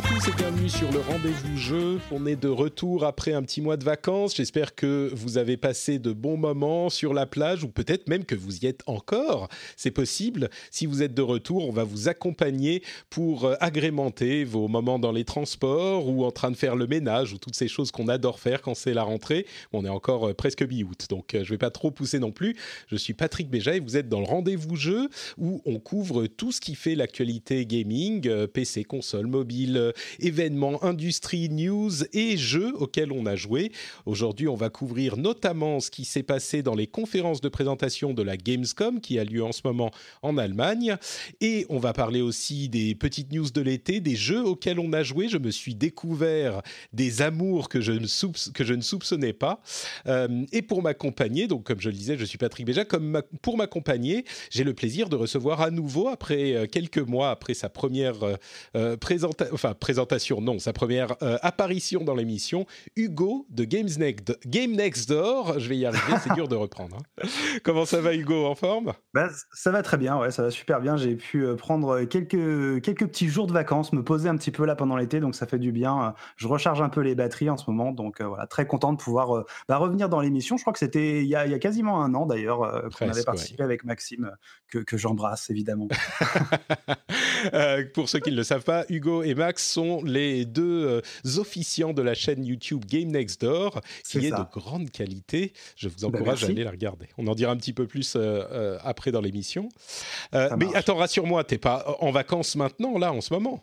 À tous et bienvenue sur le rendez-vous jeu. On est de retour après un petit mois de vacances. J'espère que vous avez passé de bons moments sur la plage ou peut-être même que vous y êtes encore. C'est possible. Si vous êtes de retour, on va vous accompagner pour euh, agrémenter vos moments dans les transports ou en train de faire le ménage ou toutes ces choses qu'on adore faire quand c'est la rentrée. On est encore euh, presque mi-août, donc euh, je vais pas trop pousser non plus. Je suis Patrick Béja et vous êtes dans le rendez-vous jeu où on couvre tout ce qui fait l'actualité gaming, PC, console, mobile, événements, industrie, news et jeux auxquels on a joué. Aujourd'hui, on va couvrir notamment ce qui s'est passé dans les conférences de présentation de la Gamescom qui a lieu en ce moment en Allemagne. Et on va parler aussi des petites news de l'été, des jeux auxquels on a joué. Je me suis découvert des amours que je ne, soupçonnais pas. Euh, et pour m'accompagner, donc comme je le disais, je suis Patrick Béja, comme pour m'accompagner, j'ai le plaisir de recevoir à nouveau, après euh, quelques mois, après sa première euh, euh, présenta- enfin, présentation, non, sa première euh, apparition dans l'émission, Hugo de Games Next, Game Next Door. Je vais y arriver, c'est dur de reprendre. hein. Comment ça va, Hugo? En forme? Bah, ça va très bien, ouais, ça va super bien. J'ai pu euh, prendre quelques, quelques petits jours de vacances, me poser un petit peu là pendant l'été, donc ça fait du bien. Je recharge un peu les batteries en ce moment, donc euh, voilà, très content de pouvoir euh, bah, revenir dans l'émission. Je crois que c'était il, y a- il y a quasiment un an d'ailleurs euh, qu'on avait participé avec Maxime, que, que j'embrasse évidemment. Euh, pour ceux qui ne le savent pas, Hugo et Max sont les deux euh, officiants de la chaîne YouTube Game Next Door, qui est de grande qualité. Je vous Bah, encourage à aller la regarder. On en dira un petit peu plus euh, euh, après dans l'émission. Mais attends, rassure-moi, t'es pas en vacances maintenant, là, en ce moment?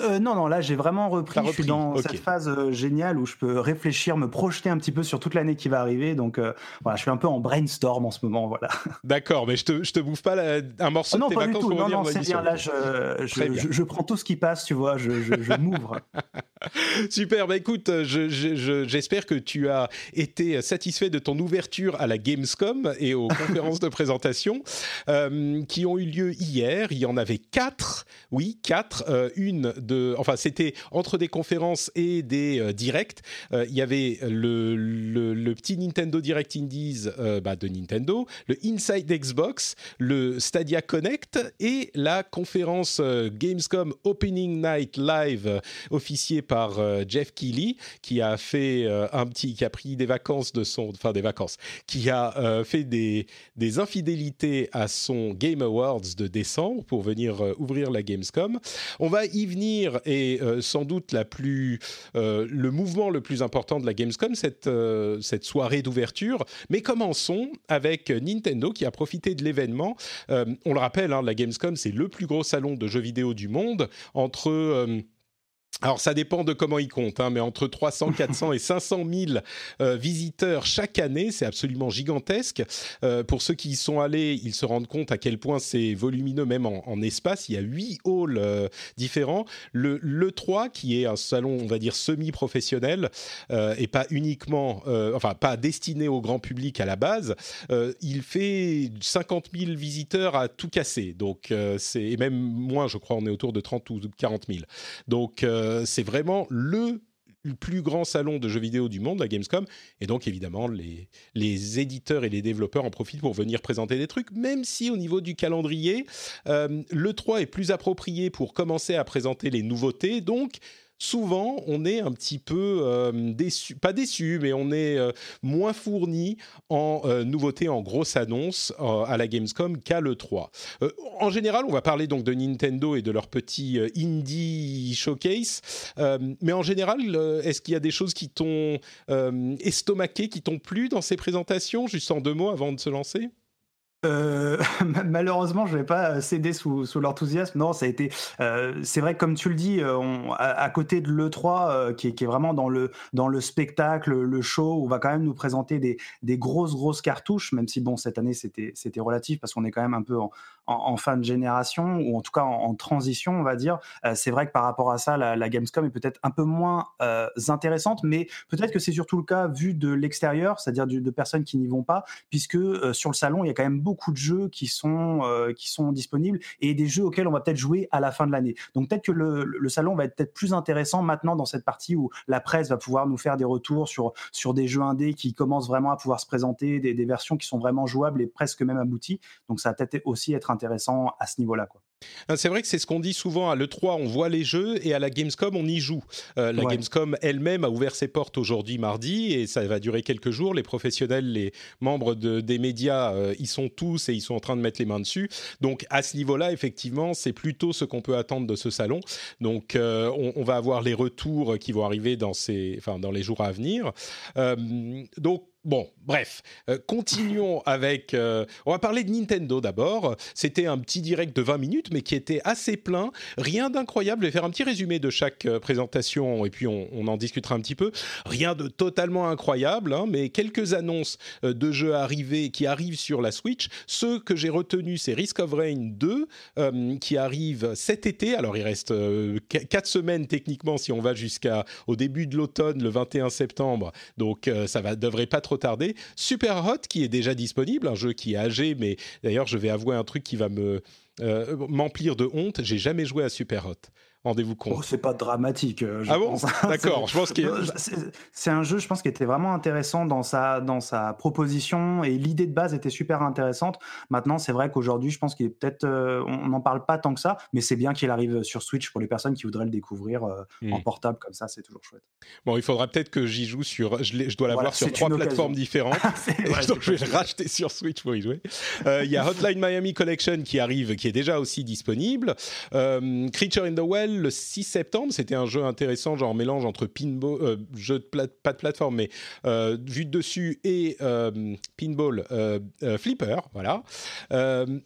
Euh, non, non, là j'ai vraiment repris. Je suis dans cette phase euh, géniale où je peux réfléchir, me projeter un petit peu sur toute l'année qui va arriver. Donc euh, voilà, je suis un peu en brainstorm en ce moment. Voilà. D'accord, mais je te, je te bouffe pas la- un morceau Ah non, de tes pas du vacances tout. Non, non, c'est bien. Là, je, je, bien. je- prends tout ce qui passe, tu vois. Je, m'ouvre. Super, bah écoute, je- je- je- j'espère que tu as été satisfait de ton ouverture à la Gamescom et aux conférences de présentation qui ont eu lieu hier. Il y en avait quatre, oui, quatre. euh, enfin, c'était entre des conférences et des euh, directs. Euh, il y avait le, petit Nintendo Direct Indies euh, bah, de Nintendo, le Inside Xbox, le Stadia Connect et la conférence Gamescom Opening Night Live officiée par Jeff Keighley qui a fait un petit qui a pris des vacances de son enfin des vacances qui a fait des infidélités à son Game Awards de décembre pour venir ouvrir la Gamescom. On va y venir et euh, sans doute euh, le mouvement le plus important de la Gamescom cette euh, cette soirée d'ouverture. Mais commençons avec Nintendo qui a profité de l'événement. On le rappelle, hein, la Gamescom c'est le plus gros salon de jeux vidéo du monde entre alors ça dépend de comment ils comptent, hein, mais entre 300, 400 et 500 000 euh, visiteurs chaque année, c'est absolument gigantesque. Euh, pour ceux qui y sont allés, ils se rendent compte à quel point c'est volumineux même en, en espace. Il y a huit halls euh, différents. Le, le 3, qui est un salon, on va dire, semi-professionnel, et pas uniquement, enfin pas destiné au grand public à la base, il fait 50 000 visiteurs à tout casser. Donc c'est et même moins, je crois, on est autour de 30 ou 40 000. Donc c'est vraiment le plus grand salon de jeux vidéo du monde, la Gamescom, et donc évidemment les, éditeurs et les développeurs en profitent pour venir présenter des trucs, même si au niveau du calendrier, euh, le 3 est plus approprié pour commencer à présenter les nouveautés, donc souvent on est un petit peu euh, déçu, pas déçu, mais on est euh, moins fourni en euh, nouveautés, en grosses annonces à la Gamescom qu'à l'E3. Euh, en général, on va parler donc de Nintendo et de leur petit indie showcase, mais en général, est-ce qu'il y a des choses qui t'ont estomaqué, qui t'ont plu dans ces présentations, juste en deux mots avant de se lancer? Euh, malheureusement, je vais pas céder sous, l'enthousiasme. Non, ça a été. Euh, c'est vrai, comme tu le dis, euh, à, côté de le 3, qui, est, vraiment dans le spectacle, le show, on va quand même nous présenter des, grosses grosses cartouches. Même si bon, cette année c'était c'était relatif parce qu'on est quand même un peu en, en, fin de génération ou en tout cas en, transition, on va dire. c'est vrai que par rapport à ça, la, la Gamescom est peut-être un peu moins intéressante, mais peut-être que c'est surtout le cas vu de l'extérieur, c'est-à-dire de personnes qui n'y vont pas, puisque sur le salon, il y a quand même beaucoup de jeux qui sont, euh, qui sont disponibles et des jeux auxquels on va peut-être jouer à la fin de l'année. Donc peut-être que le, salon va être peut-être plus intéressant maintenant dans cette partie où la presse va pouvoir nous faire des retours sur, des jeux indés qui commencent vraiment à pouvoir se présenter, des, versions qui sont vraiment jouables et presque même abouties. Donc ça va peut-être aussi être intéressant à ce niveau-là. Ah, c'est vrai que c'est ce qu'on dit souvent à l'E3, on voit les jeux et à la Gamescom, on y joue. Euh, la Gamescom elle-même a ouvert ses portes aujourd'hui mardi et ça va durer quelques jours. Les professionnels, les membres de, des médias, euh, ils sont tous et ils sont en train de mettre les mains dessus. Donc à ce niveau-là, effectivement, c'est plutôt ce qu'on peut attendre de ce salon. Donc euh, on, on, va avoir les retours qui vont arriver dans, ces, enfin, dans les jours à venir. donc Bon, bref, euh, continuons avec... Euh, on va parler de Nintendo d'abord. C'était un petit direct de 20 minutes, mais qui était assez plein. Rien d'incroyable. Je vais faire un petit résumé de chaque euh, présentation, et puis on, en discutera un petit peu. Rien de totalement incroyable, hein, mais quelques annonces de jeux arrivés, qui arrivent sur la Switch. Ceux que j'ai retenus, c'est Risk of Rain 2, qui arrive cet été. Alors il reste 4 semaines techniquement, si on va jusqu'au début de l'automne, le 21 septembre. Donc ça va, devrait pas trop Super Hot, qui est déjà disponible, un jeu qui est âgé, mais d'ailleurs, je vais avouer un truc qui va me euh, m'emplir de honte. J'ai jamais joué à Super Hot. Rendez-vous compte. Oh, c'est pas dramatique. Euh, je ah bon D'accord. je pense que c'est un jeu, je pense, qui était vraiment intéressant dans sa dans sa proposition et l'idée de base était super intéressante. Maintenant, c'est vrai qu'aujourd'hui, je pense qu'il est peut-être, euh, on n'en parle pas tant que ça, mais c'est bien qu'il arrive sur Switch pour les personnes qui voudraient le découvrir euh, en hmm. portable comme ça, c'est toujours chouette. Bon, il faudra peut-être que j'y joue sur, je, je dois l'avoir sur trois plateformes différentes, donc je vais le racheter sur Switch pour y jouer. Il y a Hotline Miami Collection qui arrive, qui est déjà aussi disponible. Creature in the Well le 6 septembre. C'était un jeu intéressant, genre mélange entre pinball, euh, jeu de pas de plateforme, mais euh, vue de dessus et euh, pinball flipper, voilà.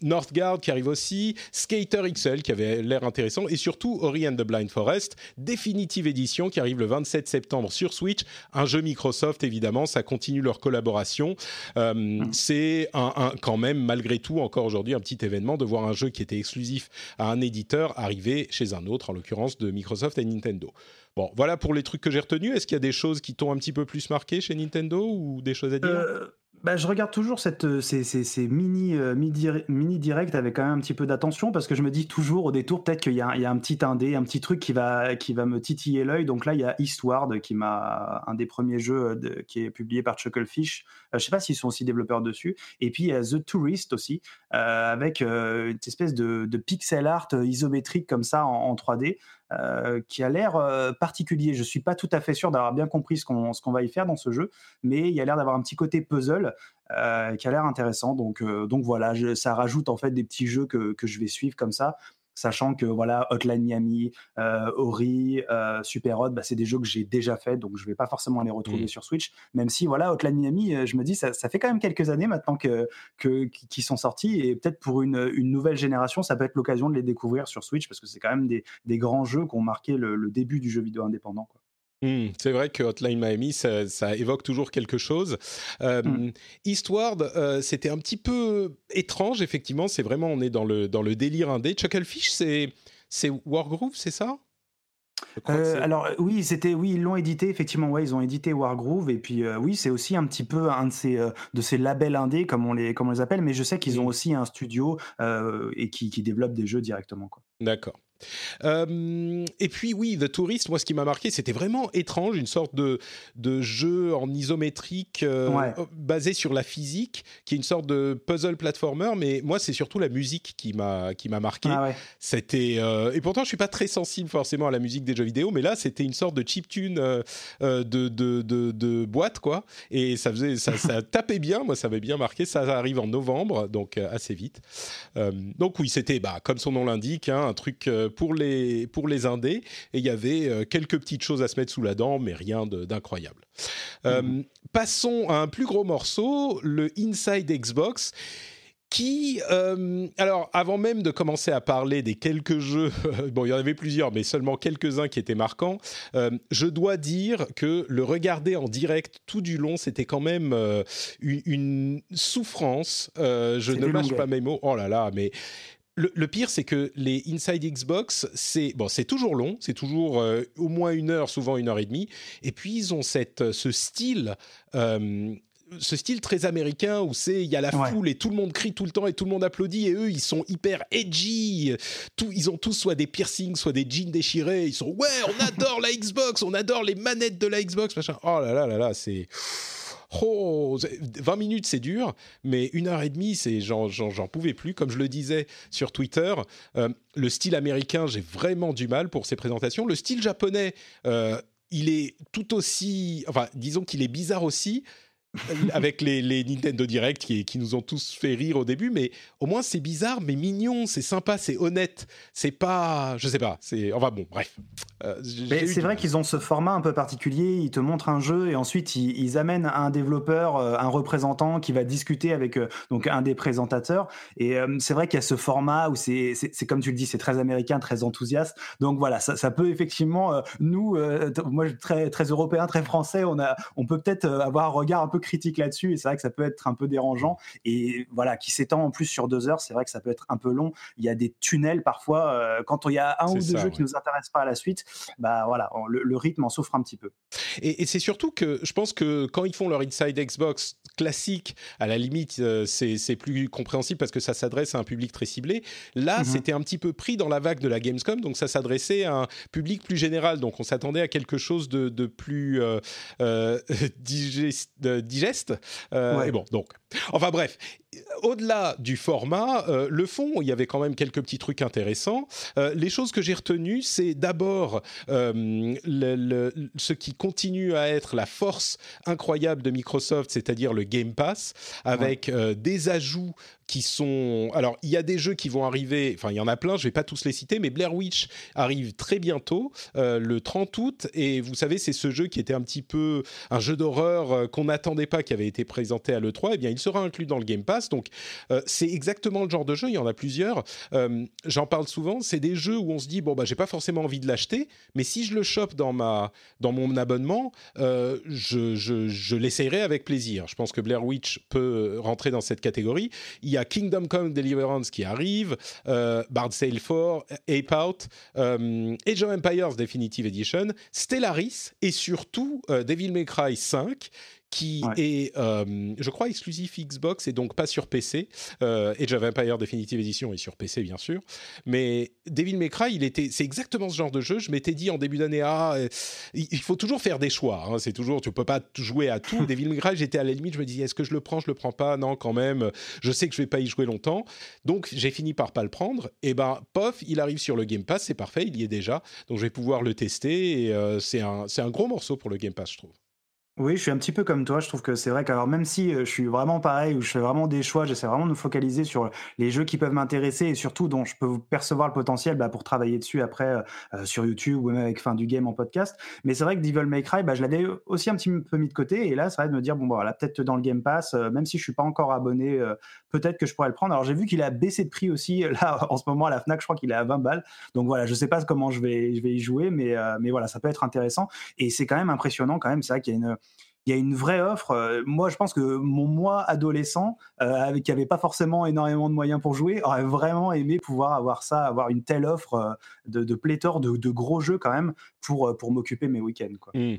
Northgard qui arrive aussi, Skater XL qui avait l'air intéressant, et surtout Ori and the Blind Forest, définitive édition qui arrive le 27 septembre sur Switch. Un jeu Microsoft, évidemment, ça continue leur collaboration. Mm. C'est un, quand même, malgré tout, encore aujourd'hui, un petit événement de voir un jeu qui était exclusif à un éditeur arriver chez un autre, en l'occurrence de Microsoft et Nintendo. Bon, voilà pour les trucs que j'ai retenus. Est-ce qu'il y a des choses qui t'ont un petit peu plus marqué chez Nintendo ou des choses à dire? Euh, bah, je regarde toujours cette, euh, ces, ces, ces mini, euh, mini, mini direct avec quand même un petit peu d'attention parce que je me dis toujours au détour peut-être qu'il y, y, a un petit indé, un petit truc qui va, qui va me titiller l'œil. Donc là, il y a Eastward qui m'a un des premiers jeux de, qui est publié par Chucklefish. Euh, je sais pas s'ils sont aussi développeurs dessus. Et puis il y a The Tourist aussi euh, avec une espèce de, de, pixel art isométrique comme ça en 3D. Euh, qui a l'air particulier. Je suis pas tout à fait sûr d'avoir bien compris ce qu'on va y faire dans ce jeu, mais il y a l'air d'avoir un petit côté puzzle euh, qui a l'air intéressant. Donc, euh, donc voilà, ça rajoute en fait des petits jeux que, que je vais suivre comme ça sachant que voilà Hotline Miami, euh, Ori, euh, Super Hot, bah, c'est des jeux que j'ai déjà fait, donc je vais pas forcément les retrouver mmh. sur Switch. Même si voilà Hotline Miami, je me dis ça, ça, fait quand même quelques années maintenant que, que qui sont sortis et peut-être pour une, une, nouvelle génération, ça peut être l'occasion de les découvrir sur Switch parce que c'est quand même des, des, grands jeux qui ont marqué le, le, début du jeu vidéo indépendant. Quoi. Hmm, c'est vrai que Hotline Miami, ça, ça, évoque toujours quelque chose. Euh, mm. Eastward, euh, c'était un petit peu étrange, effectivement. C'est vraiment, on est dans le, dans le délire indé. Chucklefish, c'est, c'est Wargroove, c'est ça? Euh, alors oui, c'était oui, ils l'ont édité effectivement. Ouais, ils ont édité Wargroove et puis euh, oui, c'est aussi un petit peu un de ces euh, de ces labels indés comme on les comme on les appelle. Mais je sais qu'ils ont aussi un studio et qui, qui développent des jeux directement. D'accord. Euh, et puis oui, The Tourist, moi ce qui m'a marqué, c'était vraiment étrange, une sorte de, de jeu en isométrique euh, basé sur la physique, qui est une sorte de puzzle platformer, mais moi c'est surtout la musique qui m'a qui m'a marqué. Ah c'était euh, et pourtant je suis pas très sensible forcément à la musique des jeux vidéo, mais là c'était une sorte de chip tune de, de, de, de, boîte quoi, et ça faisait ça, ça tapait bien, moi ça m'avait bien marqué. Ça arrive en novembre, donc assez vite. donc oui, c'était bah comme son nom l'indique, hein, un truc pour les, pour les indés, et il y avait euh, quelques petites choses à se mettre sous la dent, mais rien d'incroyable. Euh, mhm. passons à un plus gros morceau, le Inside Xbox qui, euh, alors avant même de commencer à parler des quelques jeux, bon il y en avait plusieurs, mais seulement quelques-uns qui étaient marquants, euh, je dois dire que le regarder en direct tout du long, c'était quand même euh, une, souffrance. je ne mâche pas mes mots. Oh là là, mais le, pire, c'est que les Inside Xbox, c'est bon, c'est toujours long, c'est toujours au moins une heure, souvent une heure et demie. Et puis ils ont cette, ce style ce style très américain où c'est il y a la foule et tout le monde crie tout le temps et tout le monde applaudit et eux ils sont hyper edgy. Tout, ils ont tous soit des piercings soit des jeans déchirés. Ils sont ouais on adore la Xbox on adore les manettes de la Xbox machin. Oh là là là là c'est Oh, 20 minutes c'est dur, mais une heure et demie c'est j'en, pouvais plus. Comme je le disais sur Twitter, euh, le style américain j'ai vraiment du mal pour ces présentations. Le style japonais, euh, il est tout aussi, enfin disons qu'il est bizarre aussi, avec les, Nintendo Direct qui, qui, nous ont tous fait rire au début, mais au moins c'est bizarre, mais mignon, c'est sympa, c'est honnête, c'est pas, je sais pas, c'est, enfin bon, bref. Euh, c'est vrai qu'ils ont ce format un peu particulier, ils te montrent un jeu et ensuite ils, amènent un développeur, euh, un représentant qui va discuter avec euh, donc un des présentateurs. Et c'est vrai qu'il y a ce format où c'est, c'est, comme tu le dis, c'est très américain, très enthousiaste. Donc voilà, ça, ça peut effectivement, nous, moi très très européen, très français, on a, on peut peut-être avoir un regard un peu critique là-dessus et c'est vrai que ça peut être un peu dérangeant. Et voilà qui s'étend en plus sur deux heures c'est vrai que ça peut être un peu long. Il y a des tunnels parfois euh, quand il y a un ou deux jeux qui nous intéressent pas à la suite bah voilà le, rythme en souffre un petit peu. Et, c'est surtout que je pense que quand ils font leur inside Xbox classique à la limite euh, c'est plus compréhensible parce que ça s'adresse à un public très ciblé. Là mhm. c'était un petit peu pris dans la vague de la Gamescom donc ça s'adressait à un public plus général. Donc on s'attendait à quelque chose de, de plus euh, euh digeste. Euh, et bon, donc, enfin bref, au-delà du format, euh, le fond, il y avait quand même quelques petits trucs intéressants. Euh, les choses que j'ai retenues, c'est d'abord ce qui continue à être la force incroyable de Microsoft, c'est-à-dire le Game Pass, avec des ajouts qui sont. Alors, il y a des jeux qui vont arriver, enfin, il y en a plein, je ne vais pas tous les citer, mais Blair Witch arrive très bientôt, euh, le 30 août, et vous savez, c'est ce jeu qui était un petit peu un jeu d'horreur euh, qu'on n'attendait pas, qui avait été présenté à l'E3, et eh bien, il sera inclus dans le Game Pass. Donc, euh, c'est exactement le genre de jeu, il y en a plusieurs. J'en parle souvent, c'est des jeux où on se dit, bon, bah, j'ai pas forcément envie de l'acheter, mais si je le chope dans, ma, dans mon abonnement, je, je, je l'essayerai avec plaisir. Je pense que Blair Witch peut rentrer dans cette catégorie. Il y a Kingdom Come Deliverance qui arrive, euh, Bard Sail 4, Ape Out, euh, Age of Empires Definitive Edition, Stellaris et surtout euh, Devil May Cry 5 qui est, euh, je crois, exclusif Xbox et donc pas sur PC. Euh, Age of Empire Definitive Edition est sur PC, bien sûr. Mais Devil May Cry, il était, c'est exactement ce genre de jeu. Je m'étais dit en début d'année, ah, euh, il faut toujours faire des choix. Hein. c'est toujours, tu peux pas jouer à tout. Devil May Cry, j'étais à la limite, je me disais, est-ce que je le prends, je le prends pas? Non, quand même. Je sais que je vais pas y jouer longtemps. Donc, j'ai fini par pas le prendre. Et ben, pof, il arrive sur le Game Pass, c'est parfait, il y est déjà. Donc, je vais pouvoir le tester. Et euh, c'est un, c'est un gros morceau pour le Game Pass, je trouve. Oui, je suis un petit peu comme toi. Je trouve que c'est vrai qu'alors même si euh, je suis vraiment pareil, où je fais vraiment des choix, j'essaie vraiment de me focaliser sur les jeux qui peuvent m'intéresser et surtout dont je peux percevoir le potentiel bah, pour travailler dessus après euh, euh, sur YouTube ou même avec fin du game en podcast. Mais c'est vrai que Devil May Cry, bah, je l'avais aussi un petit peu mis de côté et là, ça va de me dire bon bah, voilà, peut-être dans le Game Pass, même si je suis pas encore abonné, peut-être que je pourrais le prendre. Alors j'ai vu qu'il a baissé de prix aussi là en ce moment à la Fnac, je crois qu'il est à 20 balles. Donc voilà, je sais pas comment je vais je vais y jouer, mais mais voilà, ça peut être intéressant et c'est quand même impressionnant quand même. C'est vrai qu'il y a une il y a une vraie offre. Euh, moi, je pense que mon moi adolescent, euh, qui n'avait pas forcément énormément de moyens pour jouer, aurait vraiment aimé pouvoir avoir ça, avoir une telle offre euh, de, pléthore de, gros jeux quand même pour, m'occuper mes week-ends. Mmh.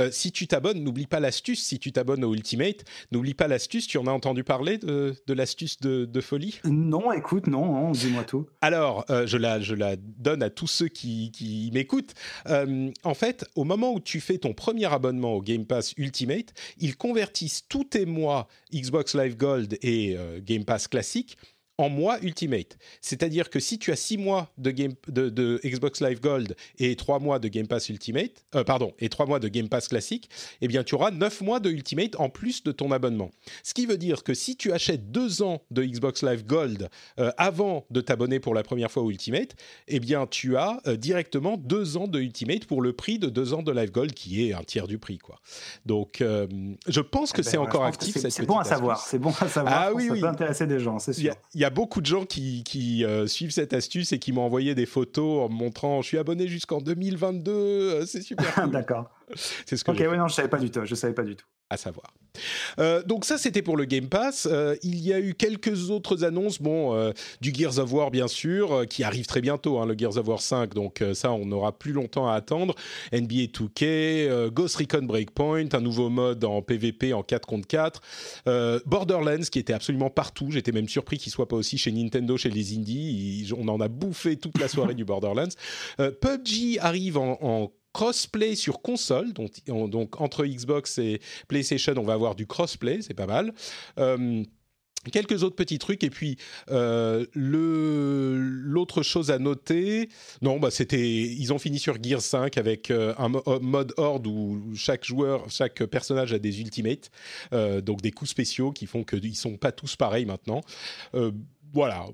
Euh, si tu t'abonnes, n'oublie pas l'astuce. Si tu t'abonnes au Ultimate, n'oublie pas l'astuce. Tu en as entendu parler de, l'astuce de, folie? Non, écoute, non, dis-moi tout. Alors, euh, je, la, je la donne à tous ceux qui, m'écoutent. Euh, en fait, au moment où tu fais ton premier abonnement au Game Pass Ultimate, ils convertissent tous tes mois Xbox Live Gold et Game Pass classique en mois Ultimate. C'est-à-dire que si tu as 6 mois de, game, de, Xbox Live Gold et 3 mois de Game Pass Ultimate, euh, pardon, et 3 mois de Game Pass classique, eh bien tu auras 9 mois de Ultimate en plus de ton abonnement. Ce qui veut dire que si tu achètes 2 ans de Xbox Live Gold euh, avant de t'abonner pour la première fois au Ultimate, eh bien tu as euh, directement 2 ans de Ultimate pour le prix de 2 ans de Live Gold qui est un tiers du prix. Quoi. Donc je pense que eh ben, c'est encore actif. C'est bon à savoir, c'est bon à savoir. Ah, oui, ça peut intéresser des gens, c'est sûr. Il y, a beaucoup de gens qui, euh, suivent cette astuce et qui m'ont envoyé des photos en me montrant je suis abonné jusqu'en 2022, euh, c'est super. D'accord. C'est ce que Ok, oui, non, je savais pas du tout. Je savais pas du tout à savoir. Euh, donc ça, c'était pour le Game Pass. Euh, il y a eu quelques autres annonces, bon, euh, du Gears of War bien sûr, qui arrive très bientôt, hein, le Gears of War 5. Donc ça, on n'aura plus longtemps à attendre. NBA 2K, Ghost Recon Breakpoint, un nouveau mode en PvP en 4 contre 4, Borderlands qui était absolument partout. J'étais même surpris qu'il soit pas aussi chez Nintendo, chez les indies. on en a bouffé toute la soirée du Borderlands. PUBG arrive en, en crossplay sur console, donc, entre Xbox et PlayStation, on va avoir du crossplay, c'est pas mal. Euh, quelques autres petits trucs et puis euh, l'autre chose à noter non bah c'était ils ont fini sur Gear 5 avec euh, un mode horde où chaque joueur chaque personnage a des ultimates donc des coups spéciaux qui font qu'ils sont pas tous pareils maintenant voilà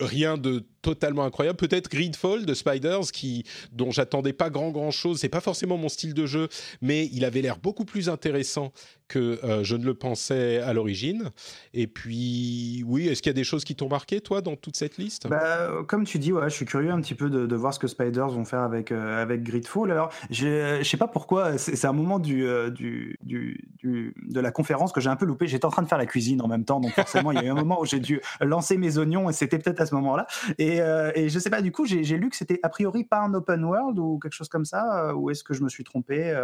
rien de totalement incroyable. Peut-être Greedfall de Spiders, qui, dont j'attendais pas grand grand chose. C'est pas forcément mon style de jeu, mais il avait l'air beaucoup plus intéressant que euh, je ne le pensais à l'origine. Et puis, oui, est-ce qu'il y a des choses qui t'ont marqué, toi, dans toute cette liste? Bah, Comme tu dis, ouais, je suis curieux un petit peu de, voir ce que Spiders vont faire avec, euh, avec Greedfall. Alors, je sais pas pourquoi, c'est un moment du, euh, du, du, du, de la conférence que j'ai un peu loupé. J'étais en train de faire la cuisine en même temps, donc forcément, il y a eu un moment où j'ai dû lancer mes oignons, et c'était peut-être à ce moment-là. Et, et, je sais pas, du coup, j'ai lu que c'était a priori pas un open world ou quelque chose comme ça, ou est-ce que je me suis trompé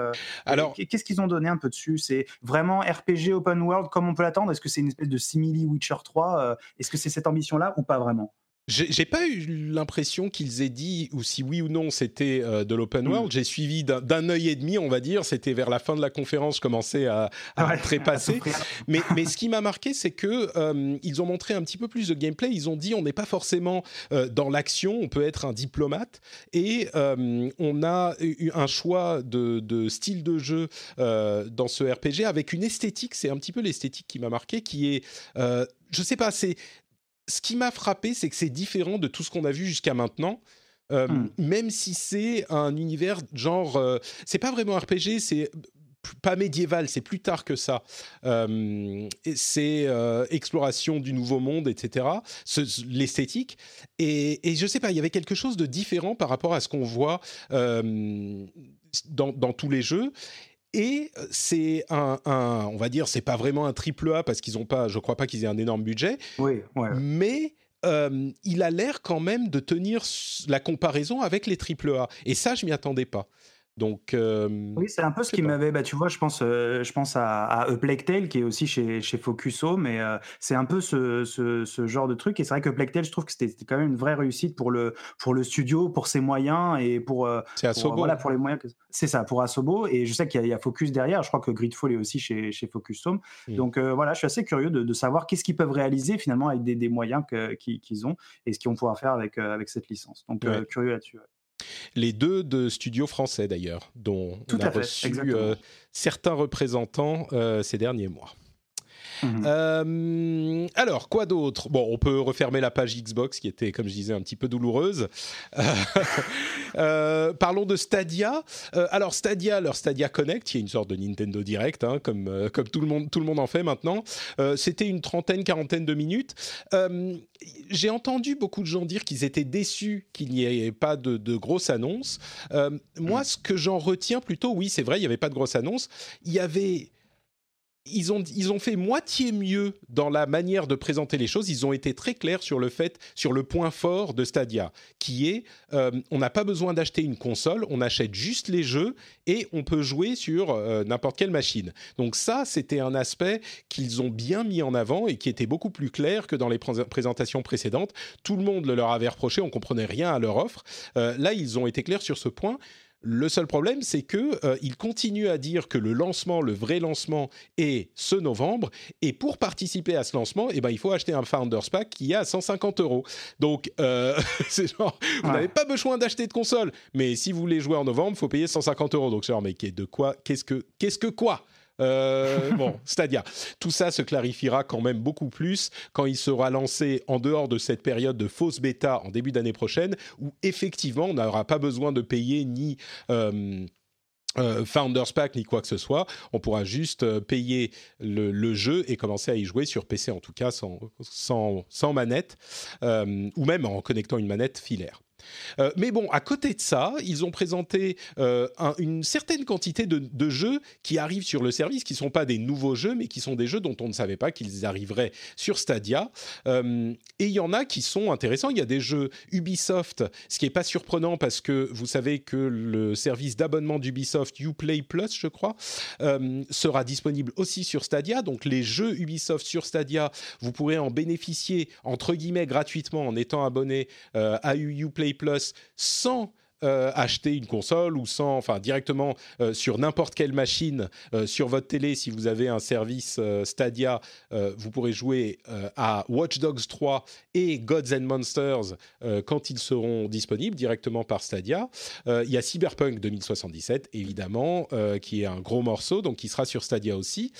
Alors, qu'est-ce qu'ils ont donné un peu dessus? C'est vraiment RPG open world comme on peut l'attendre? Est-ce que c'est une espèce de simili Witcher 3 euh, Est-ce que c'est cette ambition-là ou pas vraiment? J'ai pas eu l'impression qu'ils aient dit, ou si oui ou non c'était euh, de l'open hmm. world. J'ai suivi d'un œil et demi, on va dire. C'était vers la fin de la conférence, je commençais à, à trépasser. mais, mais ce qui m'a marqué, c'est que euh, ils ont montré un petit peu plus de gameplay. Ils ont dit on n'est pas forcément euh, dans l'action, on peut être un diplomate. Et on a eu un choix de, de style de jeu dans ce RPG avec une esthétique, c'est un petit peu l'esthétique qui m'a marqué, qui est je sais pas, c'est ce qui m'a frappé, c'est que c'est différent de tout ce qu'on a vu jusqu'à maintenant. Euh, hmm. Même si c'est un univers genre, euh, c'est pas vraiment RPG, c'est pas médiéval, c'est plus tard que ça. Euh, c'est exploration du nouveau monde, etc. L'esthétique. Et, et, je sais pas, il y avait quelque chose de différent par rapport à ce qu'on voit dans, dans, tous les jeux. Et euh, c'est un, on va dire, c'est pas vraiment un triple A parce qu'ils ont pas, je crois pas qu'ils aient un énorme budget. Oui, ouais. Mais euh, il a l'air quand même de tenir la comparaison avec les triple A. Et ça, je m'y attendais pas. Donc, euh, oui, c'est un peu ce qui m'avait. Bah, tu vois, je pense, euh, je pense à, à A Plague Tale qui est aussi chez, chez Focuso, mais euh, c'est un peu ce, ce, ce, genre de truc. Et c'est vrai que Plague Tale, je trouve que c'était quand même une vraie réussite pour le, pour le studio, pour ses moyens et pour. c'est Asobo. voilà, pour les moyens. Que... C'est ça, pour Asobo. Et je sais qu'il y, a Focus derrière. Je crois que Gridfall est aussi chez, chez Focus Home. Mm. Donc voilà, je suis assez curieux de, de savoir qu'est-ce qu'ils peuvent réaliser finalement avec des, des moyens qu'ils ont et ce qu'ils vont pouvoir faire avec, avec cette licence. Donc curieux là-dessus les deux de studios français d'ailleurs, dont on a reçu euh, certains représentants euh, ces derniers mois. Mhm. Euh, alors, quoi d'autre? Bon, on peut refermer la page Xbox qui était, comme je disais, un petit peu douloureuse. Euh, parlons de Stadia. Euh, alors, Stadia, leur Stadia Connect, qui est une sorte de Nintendo Direct, hein, comme, comme tout, le monde, tout le monde en fait maintenant. C'était une trentaine, quarantaine de minutes. J'ai entendu beaucoup de gens dire qu'ils étaient déçus qu'il n'y ait pas de, de grosses annonces. moi, ce que j'en retiens plutôt, oui, c'est vrai, il n'y avait pas de grosses annonces. Il y avait ils ont, ils ont fait moitié mieux dans la manière de présenter les choses. Ils ont été très clairs sur le fait, sur le point fort de Stadia, qui est euh, on n'a pas besoin d'acheter une console, on achète juste les jeux et on peut jouer sur euh, n'importe quelle machine. Donc ça, c'était un aspect qu'ils ont bien mis en avant et qui était beaucoup plus clair que dans les présentations précédentes. Tout le monde le leur avait reproché, on comprenait rien à leur offre. Euh, là, ils ont été clairs sur ce point. Le seul problème, c'est que euh, il continue à dire que le lancement, le vrai lancement, est ce novembre. Et pour participer à ce lancement, eh ben, il faut acheter un Founders Pack qui est à 150 euros. Donc, euh, c'est genre, vous n'avez pas besoin d'acheter de console, mais si vous voulez jouer en novembre, il faut payer 150 euros. Donc, c'est genre, mais de quoi Qu'est-ce que Qu'est-ce que quoi? Euh, bon, Stadia. Tout ça se clarifiera quand même beaucoup plus quand il sera lancé en dehors de cette période de fausse bêta en début d'année prochaine, où effectivement on n'aura pas besoin de payer ni euh, euh, Founders Pack ni quoi que ce soit. On pourra juste payer le, jeu et commencer à y jouer sur PC en tout cas sans manette ou même en connectant une manette filaire. Euh, mais bon, à côté de ça, ils ont présenté euh, une certaine quantité de, jeux qui arrivent sur le service, qui ne sont pas des nouveaux jeux, mais qui sont des jeux dont on ne savait pas qu'ils arriveraient sur Stadia. Euh, et il y en a qui sont intéressants. Il y a des jeux Ubisoft, ce qui n'est pas surprenant parce que vous savez que le service d'abonnement d'Ubisoft, Uplay Plus, je crois, sera disponible aussi sur Stadia. Donc les jeux Ubisoft sur Stadia, vous pourrez en bénéficier entre guillemets gratuitement en étant abonné à Uplay Plus sans euh, acheter une console ou sans, enfin directement euh, sur n'importe quelle machine euh, sur votre télé, si vous avez un service Stadia, vous pourrez jouer à Watch Dogs 3 et Gods and Monsters quand ils seront disponibles directement par Stadia. Il y a Cyberpunk 2077 évidemment, qui est un gros morceau, donc qui sera sur Stadia aussi.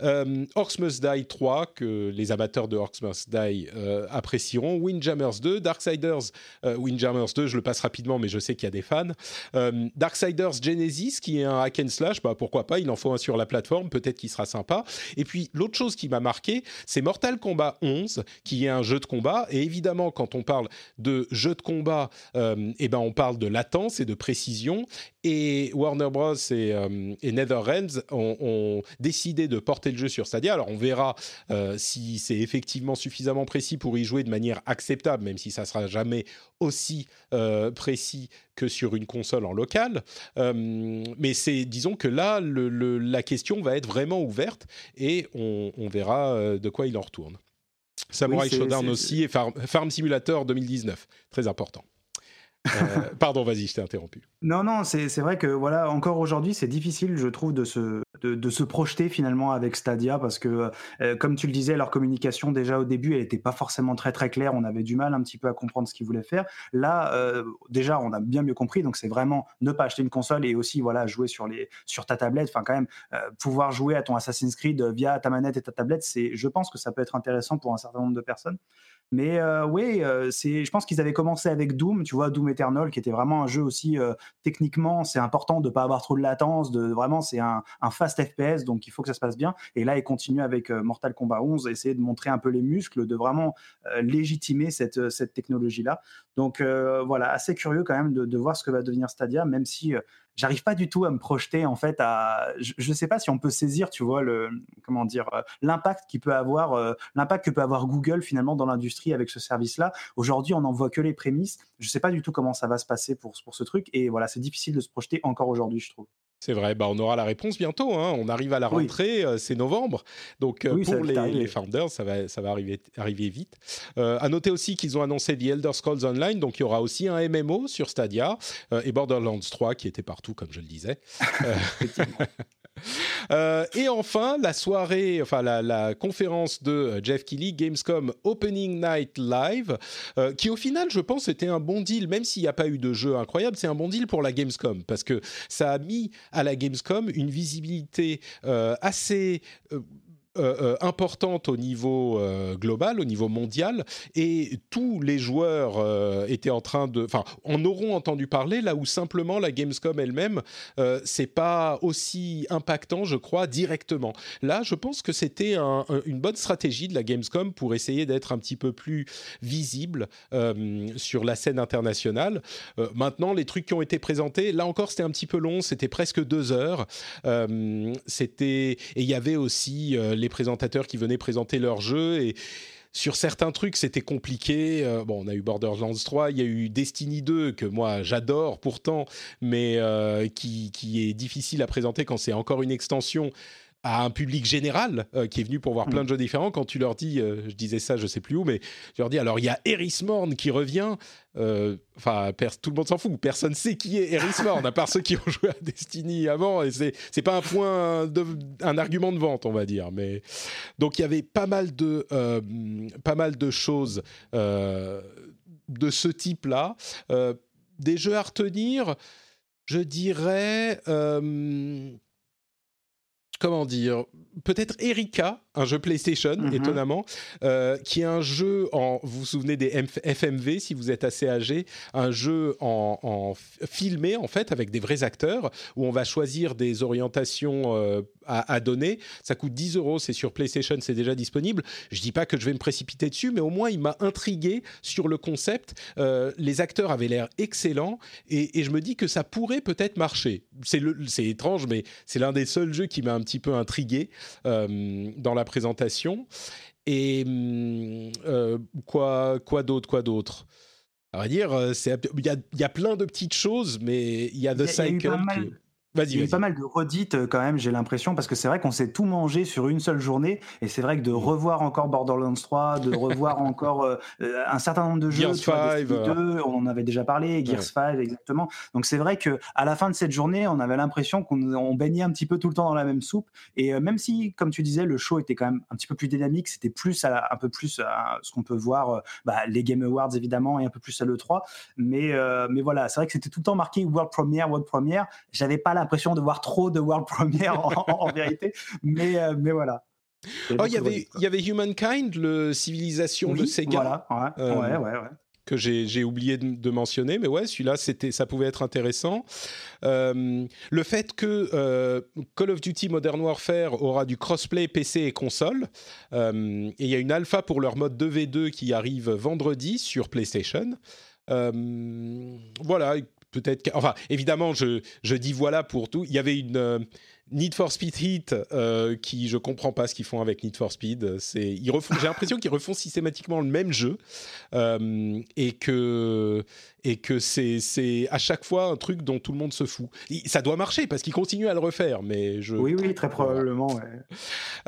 Orcs Must Die 3 que les amateurs de Orcs Must Die apprécieront. Windjammers 2, Darksiders, Windjammers 2, je le passe rapidement, mais je sais qu'il y a des fans. Euh, Darksiders Genesis, qui est un hack and slash, bah, pourquoi pas, il en faut un sur la plateforme, peut-être qu'il sera sympa. Et puis l'autre chose qui m'a marqué, c'est Mortal Kombat 11, qui est un jeu de combat. Et évidemment, quand on parle de jeu de combat, euh, eh ben, on parle de latence et de précision. Et Warner Bros. et, euh, NetherRealms ont, décidé de porter le jeu sur Stadia. Alors on verra euh, si c'est effectivement suffisamment précis pour y jouer de manière acceptable, même si ça sera jamais aussi euh, précis que sur une console en local. mais c'est, disons que là, la question va être vraiment ouverte et on, verra de quoi il en retourne. Samurai Shodown aussi et Farm Simulator 2019, très important. Euh, pardon, vas-y, je t'ai interrompu. Non, non, c'est vrai que voilà, encore aujourd'hui, c'est difficile, je trouve, de se, de, se projeter finalement avec Stadia parce que, euh, comme tu le disais, leur communication déjà au début, elle n'était pas forcément très très claire. On avait du mal un petit peu à comprendre ce qu'ils voulaient faire. Là, euh, déjà, on a bien mieux compris. Donc, c'est vraiment ne pas acheter une console et aussi voilà jouer sur les sur ta tablette. Enfin, quand même, pouvoir jouer à ton Assassin's Creed via ta manette et ta tablette, c'est, je pense que ça peut être intéressant pour un certain nombre de personnes. Mais euh, oui, euh, c'est, je pense qu'ils avaient commencé avec Doom, tu vois, Doom Eternal, qui était vraiment un jeu aussi euh, techniquement, c'est important de ne pas avoir trop de latence, de vraiment, c'est un, fast FPS, donc il faut que ça se passe bien. Et là, ils continuent avec Mortal Kombat 11, essayer de montrer un peu les muscles, de vraiment légitimer cette, cette technologie-là. Donc voilà, assez curieux quand même de, de, voir ce que va devenir Stadia, même si j'arrive pas du tout à me projeter en fait à je ne sais pas si on peut saisir tu vois le comment dire euh, l'impact qui peut avoir euh, l'impact que peut avoir Google finalement dans l'industrie avec ce service là aujourd'hui on n'en voit que les prémices. Je sais pas du tout comment ça va se passer pour pour ce truc. Et voilà c'est difficile de se projeter encore aujourd'hui je trouve c'est vrai, bah on aura la réponse bientôt. Hein. On arrive à la rentrée, euh, c'est novembre. Donc pour les, founders, ça va, ça va arriver, arriver vite. Euh, à noter aussi qu'ils ont annoncé The Elder Scrolls Online, donc il y aura aussi un MMO sur Stadia et Borderlands 3 qui était partout, comme je le disais. Euh, et enfin, la soirée, enfin la, conférence de euh, Jeff Keighley, Gamescom Opening Night Live, euh, qui au final, je pense, était un bon deal, même s'il n'y a pas eu de jeu incroyable, c'est un bon deal pour la Gamescom, parce que ça a mis à la Gamescom une visibilité assez euh, euh, importante au niveau euh, global, au niveau mondial, et tous les joueurs étaient en train de, enfin, en auront entendu parler là où simplement la Gamescom elle-même, c'est pas aussi impactant, je crois, directement. Là, je pense que c'était une bonne stratégie de la Gamescom pour essayer d'être un petit peu plus visible sur la scène internationale. maintenant, les trucs qui ont été présentés, là encore, c'était un petit peu long, c'était presque deux heures. c'était et il y avait aussi les présentateurs qui venaient présenter leur jeu et sur certains trucs, c'était compliqué. Euh, bon, on a eu Borderlands 3, il y a eu Destiny 2, que moi j'adore pourtant, mais euh, qui, est difficile à présenter quand c'est encore une extension à un public général qui est venu pour voir plein de mm. jeux différents. Quand tu leur dis, je disais ça, je sais plus où, mais je leur dis alors il y a Eris Morn qui revient. Enfin, tout le monde s'en fout. Personne sait qui est Eris Morn, à part ceux qui ont joué à Destiny avant. Et c'est c'est pas un point, de, un argument de vente, on va dire. Mais donc il y avait pas mal de pas mal de choses de ce type-là. des jeux à retenir je dirais, euh, comment dire, peut-être Erika, un jeu PlayStation, mhm. étonnamment, euh, qui est un jeu en, vous vous souvenez des FMV, si vous êtes assez âgé, un jeu en, filmé, en fait, avec des vrais acteurs, où on va choisir des orientations euh, à, donner. Ça coûte 10 euros, c'est sur PlayStation, c'est déjà disponible. Je dis pas que je vais me précipiter dessus, mais au moins, il m'a intrigué sur le concept. Euh, les acteurs avaient l'air excellents, et, et, je me dis que ça pourrait peut-être marcher. C'est étrange, mais c'est l'un des seuls jeux qui m'a un petit peu intrigué. Dans la présentation. Et hum, euh, quoi, quoi d'autre, quoi d'autre? À vrai dire, euh, il y a, y a, plein de petites choses, mais il y a The Cycle. Il y a eu pas mal de redites euh, quand même, j'ai l'impression, parce que c'est vrai qu'on s'est tout mangé sur une seule journée, et c'est vrai que de mm. revoir encore Borderlands 3, de revoir encore euh, euh, un certain nombre de jeux, Gears 5, 2, on en avait déjà parlé, Gears 5 exactement. Donc c'est vrai que à la fin de cette journée, on avait l'impression qu'on baignait un petit peu tout le temps dans la même soupe, et même si, comme tu disais, le show était quand même un petit peu plus dynamique, c'était plus à, un peu plus à ce qu'on peut voir, bah, les Game Awards évidemment, et un peu plus à l'E3, mais mais voilà, c'est vrai que c'était tout le temps marqué World Premiere, World Premiere. J'avais pas la l'impression de voir trop de world premiere en, vérité, mais, euh, mais voilà. Oh, il y avait, il y avait Humankind, le civilisation de Sega. Voilà, euh, ouais, ouais, ouais, que j'ai oublié de, mentionner, mais ouais, celui-là, c'était, ça pouvait être intéressant. Euh, le fait que Call of Duty Modern Warfare aura du crossplay PC et console, et il y a une alpha pour leur mode 2v2 qui arrive vendredi sur PlayStation. voilà, peut-être. Enfin, évidemment, je, je dis voilà pour tout. Il y avait une. Euh, Need for Speed Heat, euh, qui je comprends pas ce qu'ils font avec Need for Speed. C'est, j'ai l'impression qu'ils refont systématiquement le même jeu euh, et que et que c'est, à chaque fois un truc dont tout le monde se fout. Ça doit marcher parce qu'ils continuent à le refaire, mais je. Oui, oui, très probablement.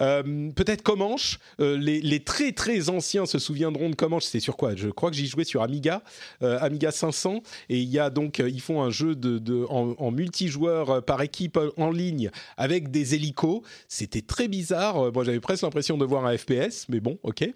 Euh, peut-être Comanche. les, les, très très anciens se souviendront de Comanche. C'est sur quoi? Je crois que j'y jouais sur Amiga, Amiga 500, et il y a donc ils font un jeu de, de en, en multijoueur par équipe en ligne avec des hélicos. C'était très bizarre. Euh, moi, j'avais presque l'impression de voir un FPS, mais bon, ok.